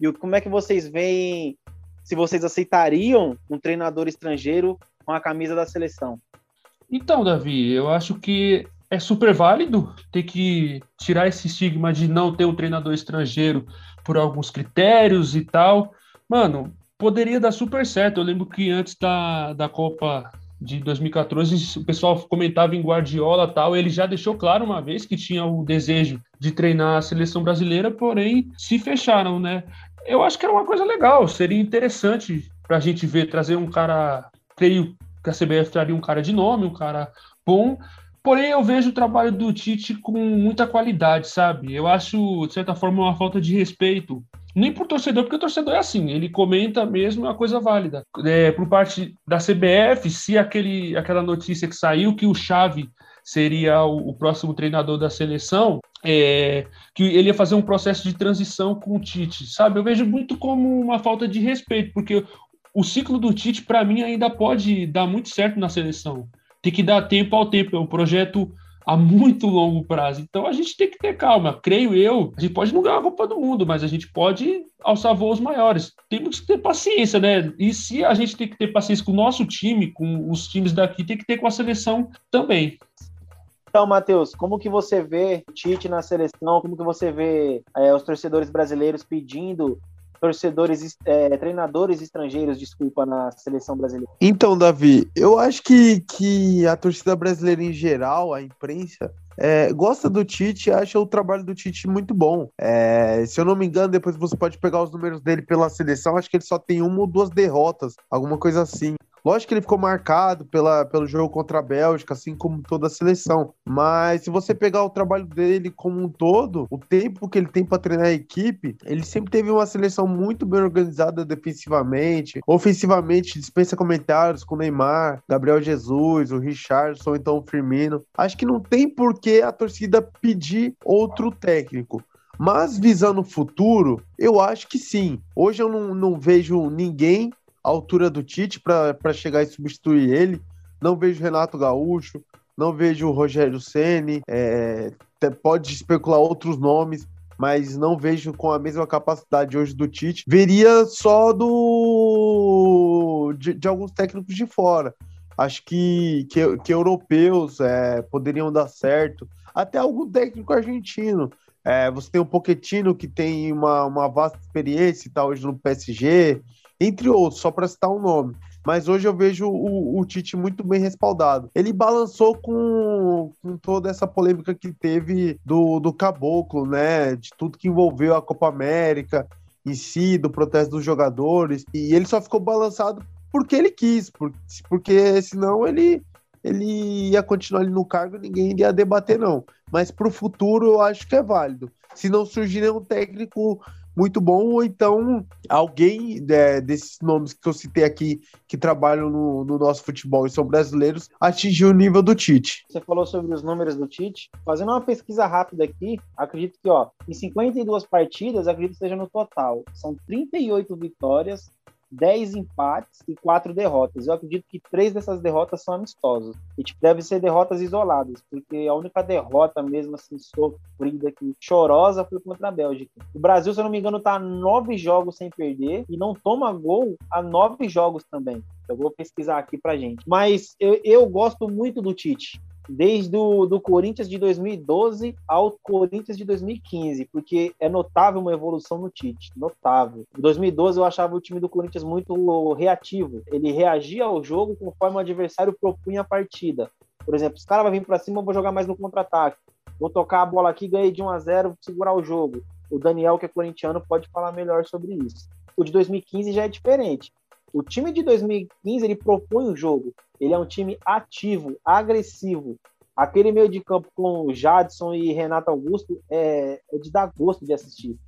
E como é que vocês veem, se vocês aceitariam um treinador estrangeiro com a camisa da seleção? Então, Davi, eu acho que é super válido ter que tirar esse estigma de não ter um treinador estrangeiro por alguns critérios e tal. Mano, poderia dar super certo. Eu lembro que antes da, da Copa de 2014, o pessoal comentava em Guardiola tal, ele já deixou claro uma vez que tinha o desejo de treinar a seleção brasileira, porém se fecharam, né? Eu acho que era uma coisa legal, seria interessante para a gente ver, trazer um cara, creio que a CBF traria um cara de nome, um cara bom, Porém, eu vejo o trabalho do Tite com muita qualidade, sabe? Eu acho, de certa forma, uma falta de respeito. Nem por torcedor, porque o torcedor é assim, ele comenta mesmo uma coisa válida. É, por parte da CBF, se aquele, aquela notícia que saiu que o Xavi seria o, o próximo treinador da seleção, é, que ele ia fazer um processo de transição com o Tite, sabe? Eu vejo muito como uma falta de respeito, porque o ciclo do Tite, para mim, ainda pode dar muito certo na seleção tem que dar tempo ao tempo, é um projeto a muito longo prazo. Então a gente tem que ter calma. Creio eu, a gente pode não ganhar a Copa do Mundo, mas a gente pode alçar voos maiores. Temos que ter paciência, né? E se a gente tem que ter paciência com o nosso time, com os times daqui, tem que ter com a seleção também. Então, Matheus, como que você vê Tite na seleção? Como que você vê é, os torcedores brasileiros pedindo torcedores, é, treinadores estrangeiros, desculpa, na seleção brasileira? Então, Davi, eu acho que, que a torcida brasileira em geral, a imprensa, é, gosta do Tite acha o trabalho do Tite muito bom. É, se eu não me engano, depois você pode pegar os números dele pela seleção, acho que ele só tem uma ou duas derrotas, alguma coisa assim. Lógico que ele ficou marcado pela, pelo jogo contra a Bélgica, assim como toda a seleção. Mas se você pegar o trabalho dele como um todo, o tempo que ele tem para treinar a equipe, ele sempre teve uma seleção muito bem organizada defensivamente. Ofensivamente, dispensa comentários com o Neymar, Gabriel Jesus, o Richardson, então o Firmino. Acho que não tem por que a torcida pedir outro técnico. Mas visando o futuro, eu acho que sim. Hoje eu não, não vejo ninguém à altura do Tite para chegar e substituir ele. Não vejo Renato Gaúcho, não vejo o Rogério Ceni. É, pode especular outros nomes, mas não vejo com a mesma capacidade hoje do Tite. Veria só do de, de alguns técnicos de fora. Acho que, que, que europeus é, poderiam dar certo. Até algum técnico argentino. É, você tem o Pochettino, que tem uma, uma vasta experiência e tá hoje no PSG entre outros, só para citar um nome. Mas hoje eu vejo o, o, Tite muito bem respaldado. Ele balançou com, com toda essa polêmica que teve do, do Caboclo, né? De tudo que envolveu a Copa América em si, do protesto dos jogadores. E ele só ficou balançado porque ele quis, por, porque senão ele, ele ia continuar ali no cargo e ninguém ia debater, não. Mas para o futuro eu acho que é válido. Se não surgir nenhum técnico muito bom, ou então alguém é, desses nomes que eu citei aqui que trabalham no, no, nosso futebol e são brasileiros atingir o nível do Tite. Você falou sobre os números do Tite. Fazendo uma pesquisa rápida aqui, acredito que ó, em 52 partidas, acredito que seja no total, são 38 vitórias, 10 empates e 4 derrotas. Eu acredito que três dessas derrotas são amistosas. E tipo, devem ser derrotas isoladas, porque a única derrota mesmo assim sofrida aqui, chorosa, foi contra a Bélgica. O Brasil, se eu não me engano, tá nove jogos sem perder e não toma gol há nove jogos também. Eu vou pesquisar aqui pra gente. Mas eu, eu gosto muito do Tite desde o do Corinthians de 2012 ao Corinthians de 2015, porque é notável uma evolução no Tite, notável. Em 2012 eu achava o time do Corinthians muito reativo, ele reagia ao jogo conforme o adversário propunha a partida. Por exemplo, os caras vão vir para cima, eu vou jogar mais no contra-ataque. Vou tocar a bola aqui, ganhei de 1 a 0, segurar o jogo. O Daniel, que é corintiano, pode falar melhor sobre isso. O de 2015 já é diferente. O time de 2015 ele propõe o jogo. Ele é um time ativo, agressivo. Aquele meio de campo com Jadson e Renato Augusto é, é de dar gosto de assistir.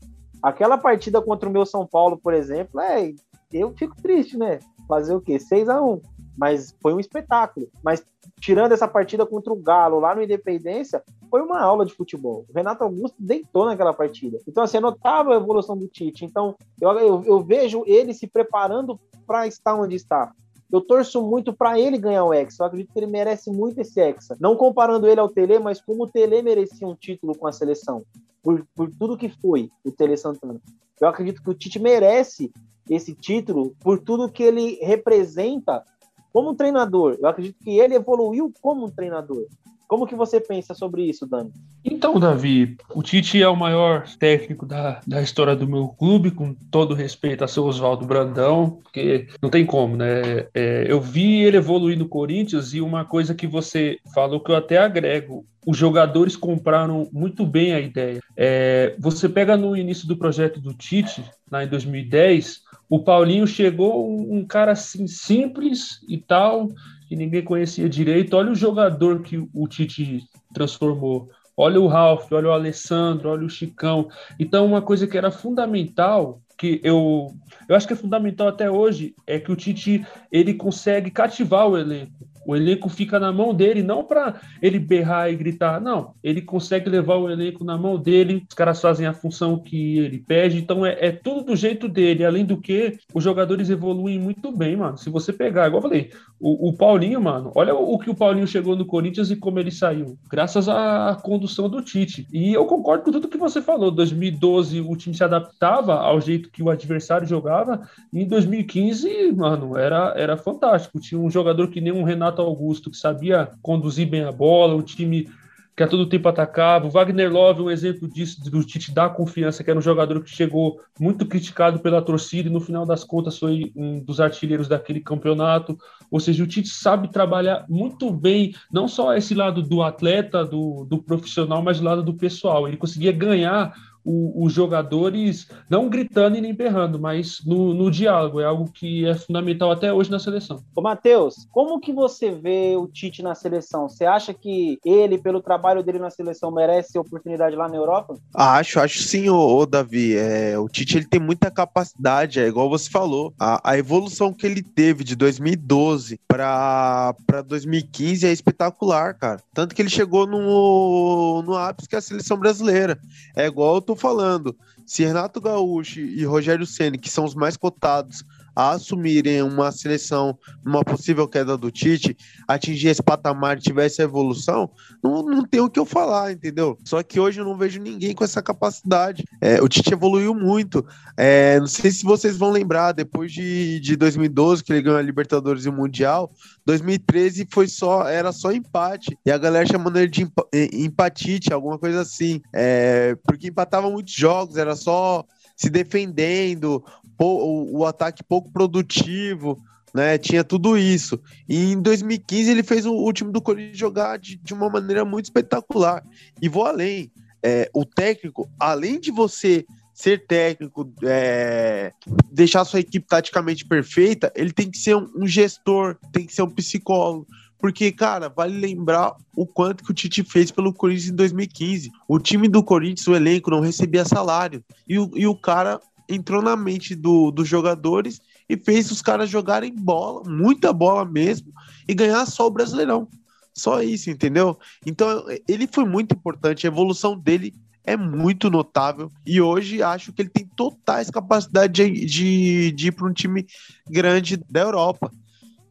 Aquela partida contra o meu São Paulo, por exemplo, é, eu fico triste, né? Fazer o quê? 6 a 1 Mas foi um espetáculo. Mas tirando essa partida contra o Galo lá no Independência, foi uma aula de futebol. O Renato Augusto deitou naquela partida. Então, assim, é notável a evolução do Tite. Então, eu, eu, eu vejo ele se preparando para estar onde está. Eu torço muito para ele ganhar o Hexa. Eu acredito que ele merece muito esse Hexa. Não comparando ele ao Tele, mas como o Tele merecia um título com a seleção. Por, por tudo que foi o Tele Santana. Eu acredito que o Tite merece esse título por tudo que ele representa como treinador. Eu acredito que ele evoluiu como treinador. Como que você pensa sobre isso, Dani? Então, Davi, o Tite é o maior técnico da, da história do meu clube, com todo respeito a seu Oswaldo Brandão, porque não tem como, né? É, eu vi ele evoluir no Corinthians e uma coisa que você falou que eu até agrego, os jogadores compraram muito bem a ideia. É, você pega no início do projeto do Tite, lá em 2010, o Paulinho chegou um, um cara assim simples e tal, que ninguém conhecia direito. Olha o jogador que o Tite transformou. Olha o Ralf, olha o Alessandro, olha o Chicão. Então, uma coisa que era fundamental, que eu, eu acho que é fundamental até hoje, é que o Tite ele consegue cativar o elenco. O elenco fica na mão dele, não para ele berrar e gritar, não. Ele consegue levar o elenco na mão dele, os caras fazem a função que ele pede, então é, é tudo do jeito dele. Além do que, os jogadores evoluem muito bem, mano. Se você pegar, igual eu falei, o, o Paulinho, mano, olha o, o, que o Paulinho chegou no Corinthians e como ele saiu, graças à condução do Tite. E eu concordo com tudo que você falou. 2012 o time se adaptava ao jeito que o adversário jogava, e em 2015, mano, era, era fantástico. Tinha um jogador que nem um Renato Renato Augusto, que sabia conduzir bem a bola, o time que a todo tempo atacava. O Wagner Love, um exemplo disso, do Tite dar confiança, que era um jogador que chegou muito criticado pela torcida e no final das contas foi um dos artilheiros daquele campeonato. Ou seja, o Tite sabe trabalhar muito bem, não só esse lado do atleta, do, do profissional, mas o lado do pessoal. Ele conseguia ganhar o, os jogadores não gritando e nem berrando, mas no, no, diálogo. É algo que é fundamental até hoje na seleção. Ô, Matheus, como que você vê o Tite na seleção? Você acha que ele, pelo trabalho dele na seleção, merece oportunidade lá na Europa? Acho, acho sim, ô, ô Davi. É, o Tite ele tem muita capacidade, é igual você falou. A, a evolução que ele teve de 2012 para 2015 é espetacular, cara. Tanto que ele chegou no, no ápice que é a seleção brasileira. É igual eu tô falando. Se Renato Gaúcho e Rogério Ceni, que são os mais cotados a assumirem uma seleção numa possível queda do Tite, atingir esse patamar tivesse evolução, não, não tem o que eu falar, entendeu? Só que hoje eu não vejo ninguém com essa capacidade. É, o Tite evoluiu muito. É, não sei se vocês vão lembrar, depois de, de 2012, que ele ganhou a Libertadores e o Mundial, 2013 foi só, era só empate. E a galera chamando ele de empatite, alguma coisa assim. É, porque empatava muitos jogos, era só se defendendo, o, o ataque pouco produtivo, né? Tinha tudo isso. E em 2015 ele fez o, o time do Corinthians jogar de, de uma maneira muito espetacular. E vou além. É, o técnico, além de você ser técnico, é, deixar sua equipe taticamente perfeita, ele tem que ser um, um gestor, tem que ser um psicólogo. Porque, cara, vale lembrar o quanto que o Tite fez pelo Corinthians em 2015. O time do Corinthians, o elenco, não recebia salário. E o, e o cara entrou na mente do, dos jogadores e fez os caras jogarem bola, muita bola mesmo, e ganhar só o Brasileirão. Só isso, entendeu? Então, ele foi muito importante, a evolução dele é muito notável e hoje acho que ele tem totais capacidade de, de, de ir para um time grande da Europa.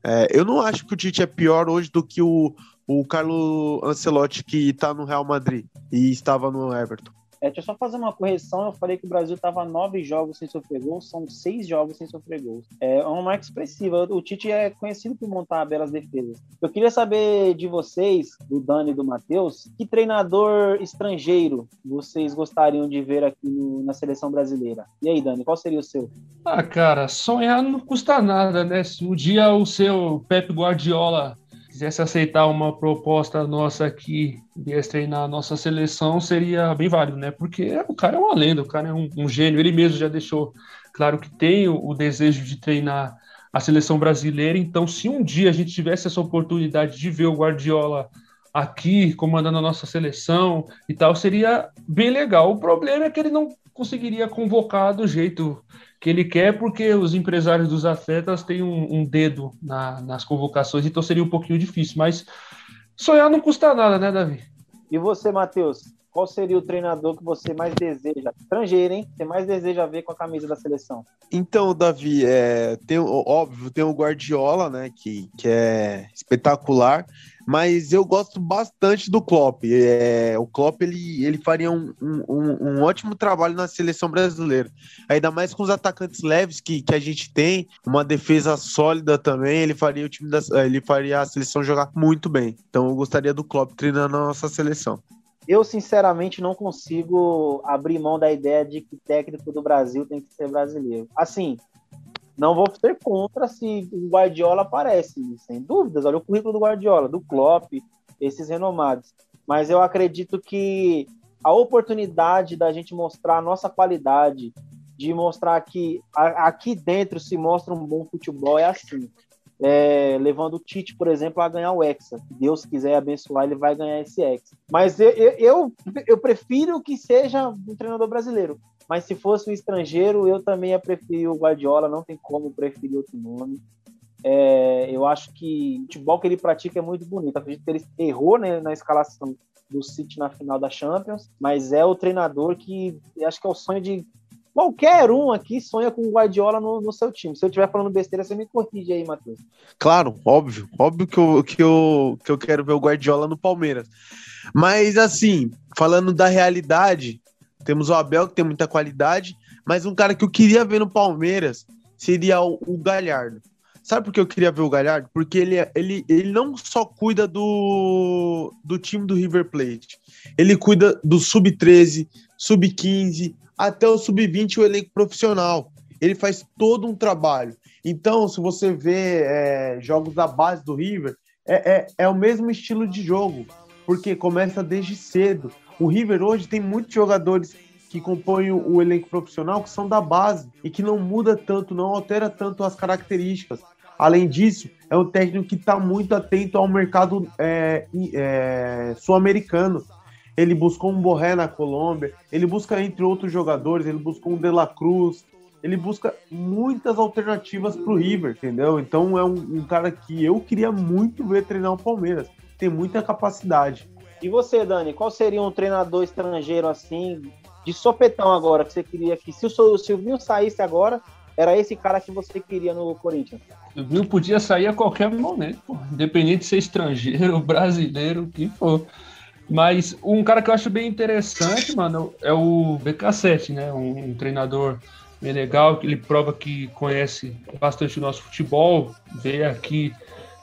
É, eu não acho que o Tite é pior hoje do que o, o Carlo Ancelotti, que está no Real Madrid e estava no Everton. É, deixa eu só fazer uma correção. Eu falei que o Brasil estava nove jogos sem sofrer gols, são seis jogos sem sofrer gols. É uma marca expressiva. O Tite é conhecido por montar belas defesas. Eu queria saber de vocês, do Dani e do Matheus, que treinador estrangeiro vocês gostariam de ver aqui no, na seleção brasileira? E aí, Dani, qual seria o seu? Ah, cara, sonhar não custa nada, né? Se um dia o seu Pep Guardiola quisesse aceitar uma proposta nossa aqui, viesse treinar a nossa seleção, seria bem válido, né? Porque o cara é uma lenda, o cara é um, um gênio. Ele mesmo já deixou claro que tem o, o, desejo de treinar a seleção brasileira. Então, se um dia a gente tivesse essa oportunidade de ver o Guardiola aqui comandando a nossa seleção e tal, seria bem legal. O problema é que ele não conseguiria convocar do jeito que ele quer, porque os empresários dos atletas têm um, um dedo na, nas convocações, então seria um pouquinho difícil. Mas sonhar não custa nada, né, Davi? E você, Matheus? Qual seria o treinador que você mais deseja? Estrangeiro, hein? Você mais deseja ver com a camisa da seleção? Então, Davi, é, tem, óbvio, tem o Guardiola, né? Que, que é espetacular mas eu gosto bastante do Klopp. É, o Klopp ele, ele faria um, um, um, ótimo trabalho na seleção brasileira, ainda mais com os atacantes leves que, que a gente tem, uma defesa sólida também. Ele faria o time da, ele faria a seleção jogar muito bem. Então eu gostaria do Klopp treinando a nossa seleção. Eu, sinceramente, não consigo abrir mão da ideia de que técnico do Brasil tem que ser brasileiro. Assim, não vou ser contra se o Guardiola aparece, sem dúvidas. Olha o currículo do Guardiola, do Klopp, esses renomados. Mas eu acredito que a oportunidade da gente mostrar a nossa qualidade, de mostrar que aqui dentro se mostra um bom futebol, é assim. É, levando o Tite, por exemplo, a ganhar o Hexa. Se Deus quiser abençoar, ele vai ganhar esse Hexa. Mas eu, eu, eu prefiro que seja um treinador brasileiro. Mas se fosse um estrangeiro, eu também ia preferir o Guardiola, não tem como preferir outro nome. É, eu acho que o futebol que ele pratica é muito bonito. Acredito que ele errou né, na escalação do City na final da Champions, mas é o treinador que acho que é o sonho de qualquer um aqui sonha com o Guardiola no, no, seu time. Se eu estiver falando besteira, você me corrige aí, Matheus. Claro, óbvio. Óbvio que eu, que, eu, que eu quero ver o Guardiola no Palmeiras. Mas, assim, falando da realidade, temos o Abel, que tem muita qualidade, mas um cara que eu queria ver no Palmeiras seria o, o Galhardo. Sabe por que eu queria ver o Galhardo? Porque ele, ele, ele não só cuida do, do time do River Plate, ele cuida do sub-13, sub-15, até o sub-20, o elenco profissional. Ele faz todo um trabalho. Então, se você vê é, jogos da base do River, é, é, é o mesmo estilo de jogo, porque começa desde cedo. O River hoje tem muitos jogadores que compõem o elenco profissional que são da base e que não muda tanto, não altera tanto as características. Além disso, é um técnico que está muito atento ao mercado é, é, sul-americano. Ele buscou um Borré na Colômbia, ele busca, entre outros jogadores, ele buscou um De La Cruz, ele busca muitas alternativas para o River, entendeu? Então é um, um, cara que eu queria muito ver treinar o Palmeiras. Tem muita capacidade. E você, Dani, qual seria um treinador estrangeiro assim, de sopetão agora, que você queria que, se o Silvinho saísse agora, era esse cara que você queria no Corinthians? Silvinho podia sair a qualquer momento, pô. independente de ser estrangeiro, brasileiro, o que for. Mas um cara que eu acho bem interessante, mano, é o BK7, né? Um, um treinador bem legal, que ele prova que conhece bastante o nosso futebol, veio aqui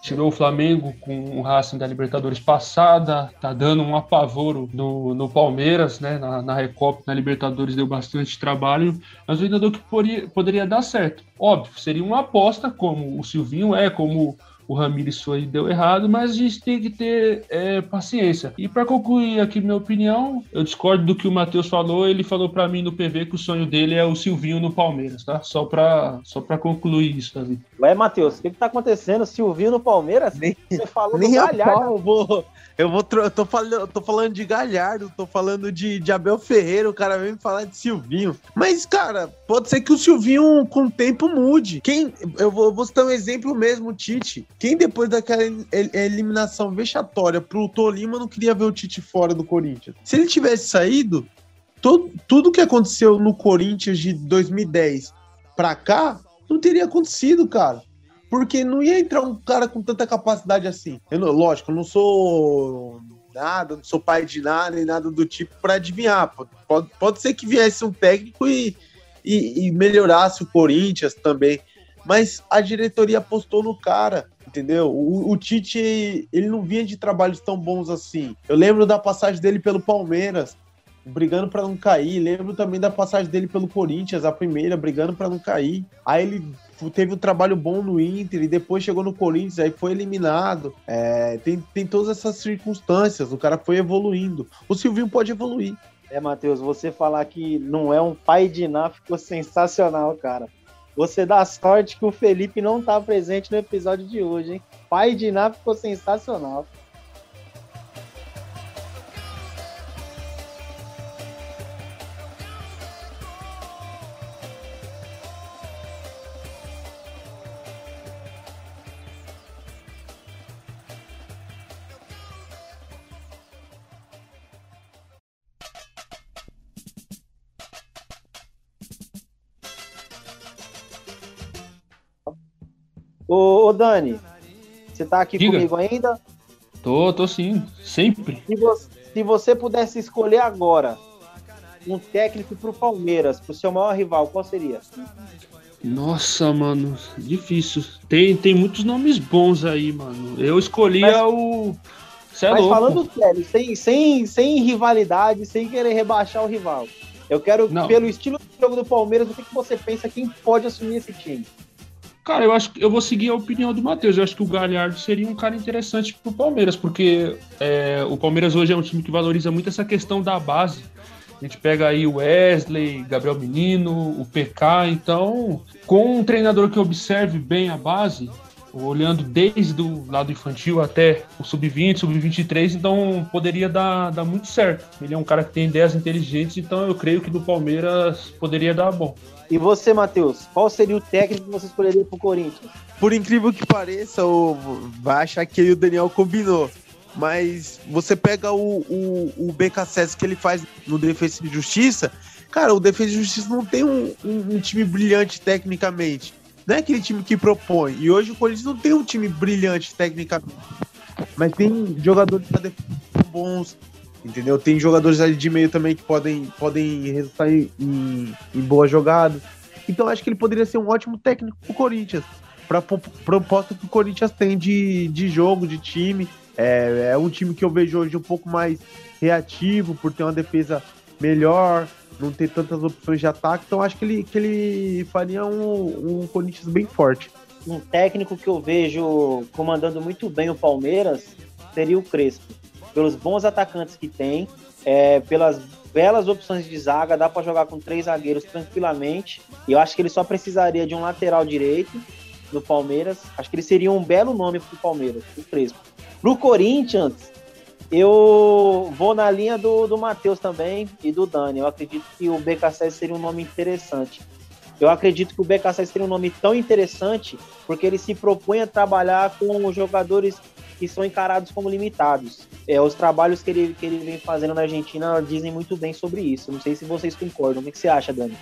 tirou o Flamengo com o Racing da Libertadores passada, tá dando um apavoro no, no Palmeiras, né? Na, na Recopa, na Libertadores deu bastante trabalho, mas o treinador que poderia, poderia dar certo. Óbvio, seria uma aposta, como o Silvinho é, como o Ramires foi deu errado, mas a gente tem que ter é, paciência. E para concluir aqui minha opinião, eu discordo do que o Matheus falou. Ele falou para mim no PV que o sonho dele é o Silvinho no Palmeiras, tá? Só para só para concluir isso, Davi. Ué, Matheus, o que, que tá acontecendo? Silvinho no Palmeiras? Nem- Você falou Nem do Galhardo. eu vou. Eu vou tro- eu tô falando, eu tô falando de Galhardo, tô falando de, de Abel Ferreira, o cara vem me falar de Silvinho. Mas, cara, pode ser que o Silvinho com o tempo mude. Quem. Eu vou, eu vou citar um exemplo mesmo, o Tite. Quem depois daquela el- eliminação vexatória pro Tolima não queria ver o Tite fora do Corinthians. Se ele tivesse saído, to- tudo que aconteceu no Corinthians de 2010 pra cá não teria acontecido, cara. Porque não ia entrar um cara com tanta capacidade assim. Eu lógico, eu não sou nada, não sou pai de nada, nem nada do tipo para adivinhar. Pode, pode, pode ser que viesse um técnico e, e, e melhorasse o Corinthians também. Mas a diretoria apostou no cara, entendeu? O, o Tite, ele não vinha de trabalhos tão bons assim. Eu lembro da passagem dele pelo Palmeiras, brigando para não cair. Lembro também da passagem dele pelo Corinthians, a primeira, brigando para não cair. Aí ele teve um trabalho bom no Inter e depois chegou no Corinthians, aí foi eliminado. É, tem, tem todas essas circunstâncias, o cara foi evoluindo. O Silvinho pode evoluir. É, Matheus, você falar que não é um pai de Ná ficou sensacional, cara. Você dá sorte que o Felipe não tá presente no episódio de hoje, hein? Pai de Ná ficou sensacional. Ô, Dani, você tá aqui Diga. comigo ainda? Tô, tô sim, sempre. Se você, se você pudesse escolher agora um técnico pro Palmeiras, pro seu maior rival, qual seria? Nossa, mano, difícil. Tem, tem muitos nomes bons aí, mano. Eu escolhia Mas- o. Cê é Mas louco. falando sério, sem, sem, sem rivalidade, sem querer rebaixar o rival. Eu quero, Não. pelo estilo de jogo do Palmeiras, o que, que você pensa quem pode assumir esse time? Cara, eu acho que eu vou seguir a opinião do Matheus. Eu acho que o Galhardo seria um cara interessante pro Palmeiras, porque é, o Palmeiras hoje é um time que valoriza muito essa questão da base. A gente pega aí o Wesley, Gabriel Menino, o PK, então, com um treinador que observe bem a base, olhando desde o lado infantil até o sub-20, sub-23, então poderia dar, dar muito certo. Ele é um cara que tem ideias inteligentes, então eu creio que do Palmeiras poderia dar bom. E você, Matheus, qual seria o técnico que você escolheria pro Corinthians? Por incrível que pareça, o, vai achar que o Daniel combinou. Mas você pega o, o, o BKSS que ele faz no Defesa e Justiça, cara, o Defesa e Justiça não tem um, um- um time brilhante tecnicamente. Não é aquele time que propõe. E hoje o Corinthians não tem um time brilhante tecnicamente. Mas tem jogadores defesa que são bons, entendeu? Tem jogadores ali de meio também que podem, podem resultar em, em, boas jogadas. Então acho que ele poderia ser um ótimo técnico pro Corinthians. Pra po- proposta que o Corinthians tem de, de jogo, de time. É, é um time que eu vejo hoje um pouco mais reativo, por ter uma defesa melhor, não ter tantas opções de ataque. Então acho que ele, que ele faria um, um Corinthians bem forte. Um técnico que eu vejo comandando muito bem o Palmeiras seria o Crespo. Pelos bons atacantes que tem, é, pelas belas opções de zaga, dá para jogar com três zagueiros tranquilamente. E eu acho que ele só precisaria de um lateral direito no Palmeiras. Acho que ele seria um belo nome pro Palmeiras, o Crespo. Pro Corinthians, eu vou na linha do, do Matheus também e do Dani. Eu acredito que o BKSS seria um nome interessante. Eu acredito que o BKSS seria um nome tão interessante porque ele se propõe a trabalhar com jogadores que são encarados como limitados. É, os trabalhos que ele, que ele vem fazendo na Argentina dizem muito bem sobre isso. Não sei se vocês concordam. O que, você acha, Dani?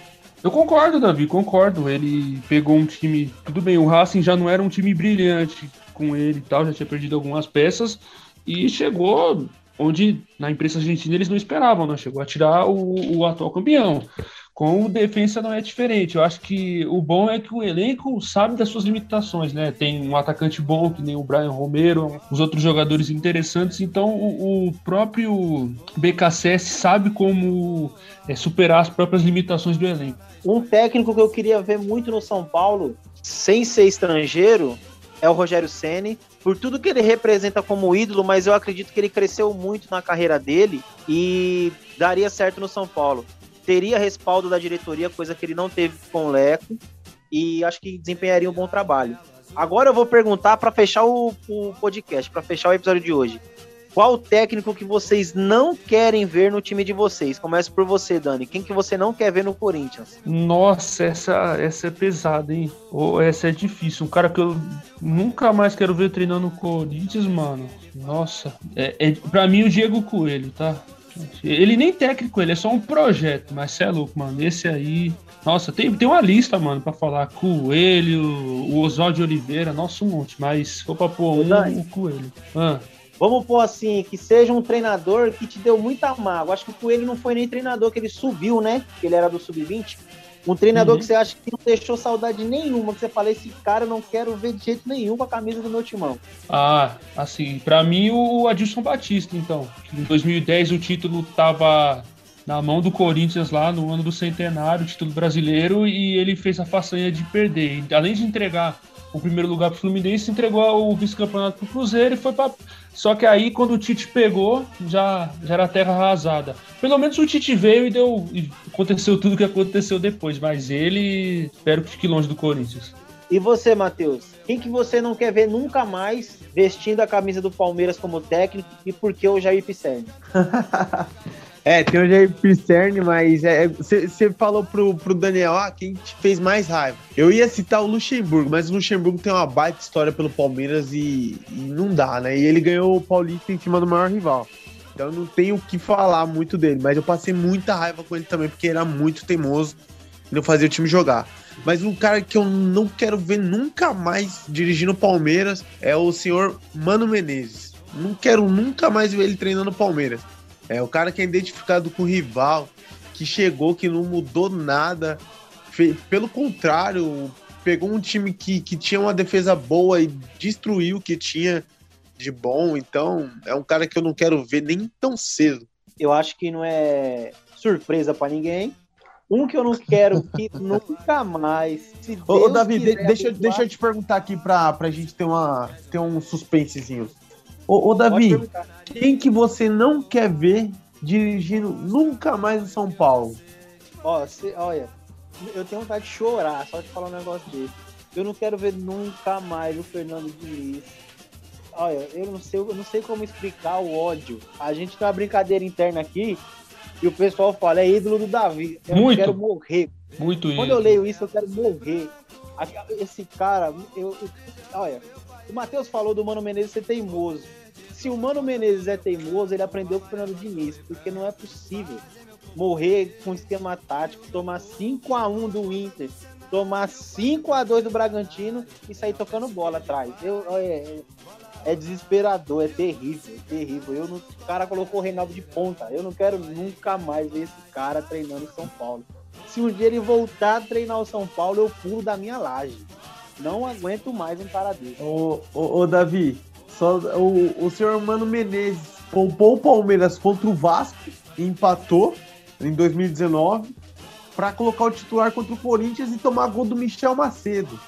Eu concordo, Davi, concordo. Ele pegou um time. Tudo bem, o Racing já não era um time brilhante com ele e tal, já tinha perdido algumas peças. E chegou onde na imprensa argentina eles não esperavam, né? Chegou a tirar o, o atual campeão. Com o defensa não é diferente. Eu acho que o bom é que o elenco sabe das suas limitações, né? Tem um atacante bom, que nem o Brian Romero, os outros jogadores interessantes. Então o, o próprio BKSS sabe como é, superar as próprias limitações do elenco. Um técnico que eu queria ver muito no São Paulo, sem ser estrangeiro, é o Rogério Ceni, por tudo que ele representa como ídolo, mas eu acredito que ele cresceu muito na carreira dele e daria certo no São Paulo. Teria respaldo da diretoria, coisa que ele não teve com o Leco, e acho que desempenharia um bom trabalho. Agora eu vou perguntar para fechar o, o podcast, para fechar o episódio de hoje. Qual técnico que vocês não querem ver no time de vocês? Começa por você, Dani. Quem que você não quer ver no Corinthians? Nossa, essa, essa é pesada, hein? Ou essa é difícil. Um cara que eu nunca mais quero ver treinando no Corinthians, mano. Nossa, é, é pra mim o Diego Coelho, tá? Ele nem técnico, ele é só um projeto, mas você é louco, mano. Esse aí. Nossa, tem, tem uma lista, mano, pra falar. Coelho, o Oswaldo Oliveira, nossa, um monte. Mas se for pra pôr um, o Coelho. Ah. Vamos pôr assim, que seja um treinador que te deu muita mágoa. Acho que o Coelho não foi nem treinador, que ele subiu, né? Que ele era do Sub-20. Um treinador uhum. que você acha que não deixou saudade nenhuma, que você fala, esse cara eu não quero ver de jeito nenhum com a camisa do meu timão. Ah, assim, para mim o Adilson Batista, então. Em 2010 o título tava na mão do Corinthians lá no ano do centenário, título brasileiro, e ele fez a façanha de perder. além de entregar o primeiro lugar pro Fluminense, entregou o vice-campeonato pro Cruzeiro e foi para só que aí, quando o Tite pegou, já, já era terra arrasada. Pelo menos o Tite veio e deu. E aconteceu tudo o que aconteceu depois, mas ele espero que fique longe do Corinthians. E você, Matheus? Quem que você não quer ver nunca mais vestindo a camisa do Palmeiras como técnico e por que o Jair Pisserni? É, tem o Jair mas você é, falou pro, pro Daniel, ah, quem te fez mais raiva? Eu ia citar o Luxemburgo, mas o Luxemburgo tem uma baita história pelo Palmeiras e, e não dá, né? E ele ganhou o Paulista em cima do maior rival. Então não tenho o que falar muito dele, mas eu passei muita raiva com ele também, porque ele era muito teimoso e não fazia o time jogar. Mas um cara que eu não quero ver nunca mais dirigindo o Palmeiras é o senhor Mano Menezes. Não quero nunca mais ver ele treinando o Palmeiras. É o cara que é identificado com o rival, que chegou, que não mudou nada. Pelo contrário, pegou um time que, que tinha uma defesa boa e destruiu o que tinha de bom. Então, é um cara que eu não quero ver nem tão cedo. Eu acho que não é surpresa para ninguém. Um que eu não quero que nunca mais. Ô, ô, Davi, deixa, deixa eu te perguntar aqui pra, pra gente ter, uma, ter um suspensezinho. Ô, ô Davi, quem que você não quer ver dirigindo nunca mais o São Paulo? Ó, cê, olha, eu tenho vontade de chorar só de falar um negócio desse. Eu não quero ver nunca mais o Fernando Diniz. Olha, eu não sei, eu não sei como explicar o ódio. A gente tem uma brincadeira interna aqui e o pessoal fala, é ídolo do Davi. Eu Muito. quero morrer. Muito Quando eu leio isso, eu quero morrer. Esse cara, eu, eu olha, o Matheus falou do Mano Menezes ser teimoso se o Mano Menezes é teimoso, ele aprendeu com o Fernando Diniz, porque não é possível morrer com esquema tático, tomar 5 a 1 do Inter, tomar 5 a 2 do Bragantino e sair tocando bola atrás. Eu, é, é desesperador, é terrível, é terrível. Eu não, o cara colocou o Reinaldo de ponta. Eu não quero nunca mais ver esse cara treinando em São Paulo. Se um dia ele voltar a treinar o São Paulo, eu pulo da minha laje. Não aguento mais um cara desse. Ô, ô, ô Davi, só o, o senhor Mano Menezes poupou o Palmeiras contra o Vasco e empatou em 2019 para colocar o titular contra o Corinthians e tomar gol do Michel Macedo.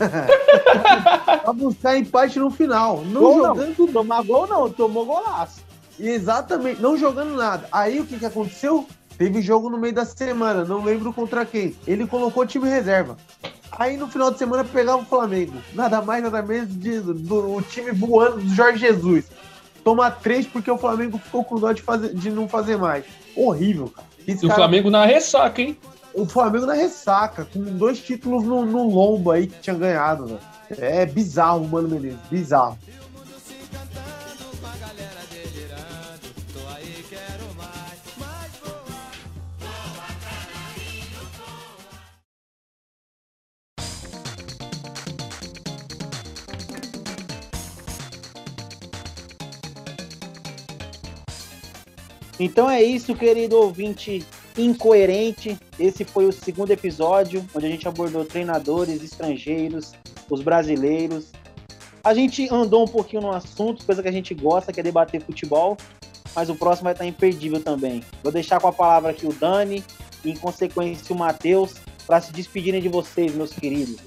pra buscar empate no final. Não gol jogando. Não. Tomar gol não, tomou golaço. Exatamente, não jogando nada. Aí o que, que aconteceu? Teve jogo no meio da semana, não lembro contra quem. Ele colocou o time reserva. Aí no final de semana pegava o Flamengo. Nada mais, nada menos de, do, do time voando do Jorge Jesus. Tomar três porque o Flamengo ficou com dó de, fazer, de não fazer mais. Horrível, cara. Esse e cara... o Flamengo na ressaca, hein? O Flamengo na ressaca, com dois títulos no, no lombo aí que tinha ganhado, né? É bizarro, Mano Menezes, bizarro. Então é isso, querido ouvinte incoerente. Esse foi o segundo episódio, onde a gente abordou treinadores estrangeiros, os brasileiros. A gente andou um pouquinho no assunto, coisa que a gente gosta, que é debater futebol, mas o próximo vai estar imperdível também. Vou deixar com a palavra aqui o Dani e, em consequência, o Matheus, para se despedirem de vocês, meus queridos.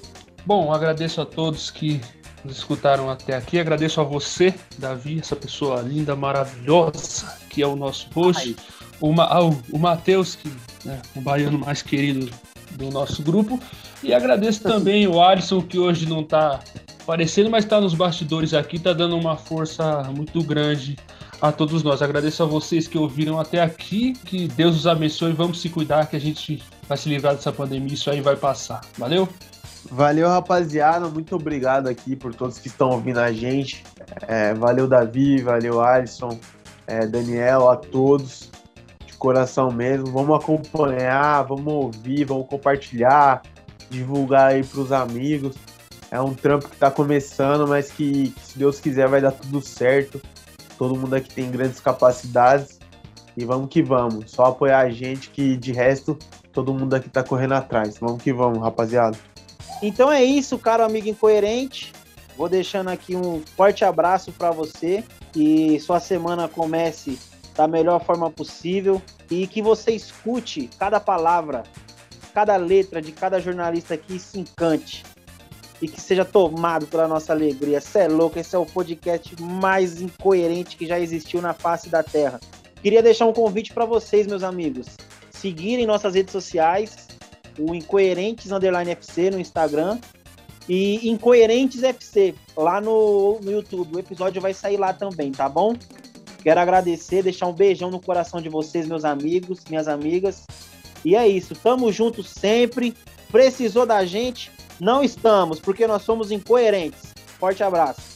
Bom, agradeço a todos que nos escutaram até aqui. Agradeço a você, Davi, essa pessoa linda, maravilhosa, que é o nosso host. O, Ma ah, o, o Matheus, que é o baiano mais querido do nosso grupo. E agradeço também o Alisson, que hoje não está aparecendo, mas está nos bastidores aqui, está dando uma força muito grande a todos nós. Agradeço a vocês que ouviram até aqui, que Deus os abençoe, vamos se cuidar, que a gente vai se livrar dessa pandemia, isso aí vai passar. Valeu? Valeu, rapaziada. Muito obrigado aqui por todos que estão ouvindo a gente. É, valeu, Davi, valeu, Alisson, é, Daniel, a todos. De coração mesmo. Vamos acompanhar, vamos ouvir, vamos compartilhar, divulgar aí para os amigos. É um trampo que está começando, mas que, que, se Deus quiser, vai dar tudo certo. Todo mundo aqui tem grandes capacidades. E vamos que vamos. Só apoiar a gente, que de resto, todo mundo aqui está correndo atrás. Vamos que vamos, rapaziada. Então é isso, caro amigo incoerente. Vou deixando aqui um forte abraço para você. Que sua semana comece da melhor forma possível e que você escute cada palavra, cada letra de cada jornalista aqui se encante e que seja tomado pela nossa alegria. Você é louco, esse é o podcast mais incoerente que já existiu na face da Terra. Queria deixar um convite para vocês, meus amigos, seguirem nossas redes sociais, o Incoerentes Underline FC no Instagram e Incoerentes FC lá no, no YouTube. O episódio vai sair lá também, tá bom? Quero agradecer, deixar um beijão no coração de vocês, meus amigos, minhas amigas. E é isso, tamo junto sempre. Precisou da gente? Não estamos, porque nós somos incoerentes. Forte abraço.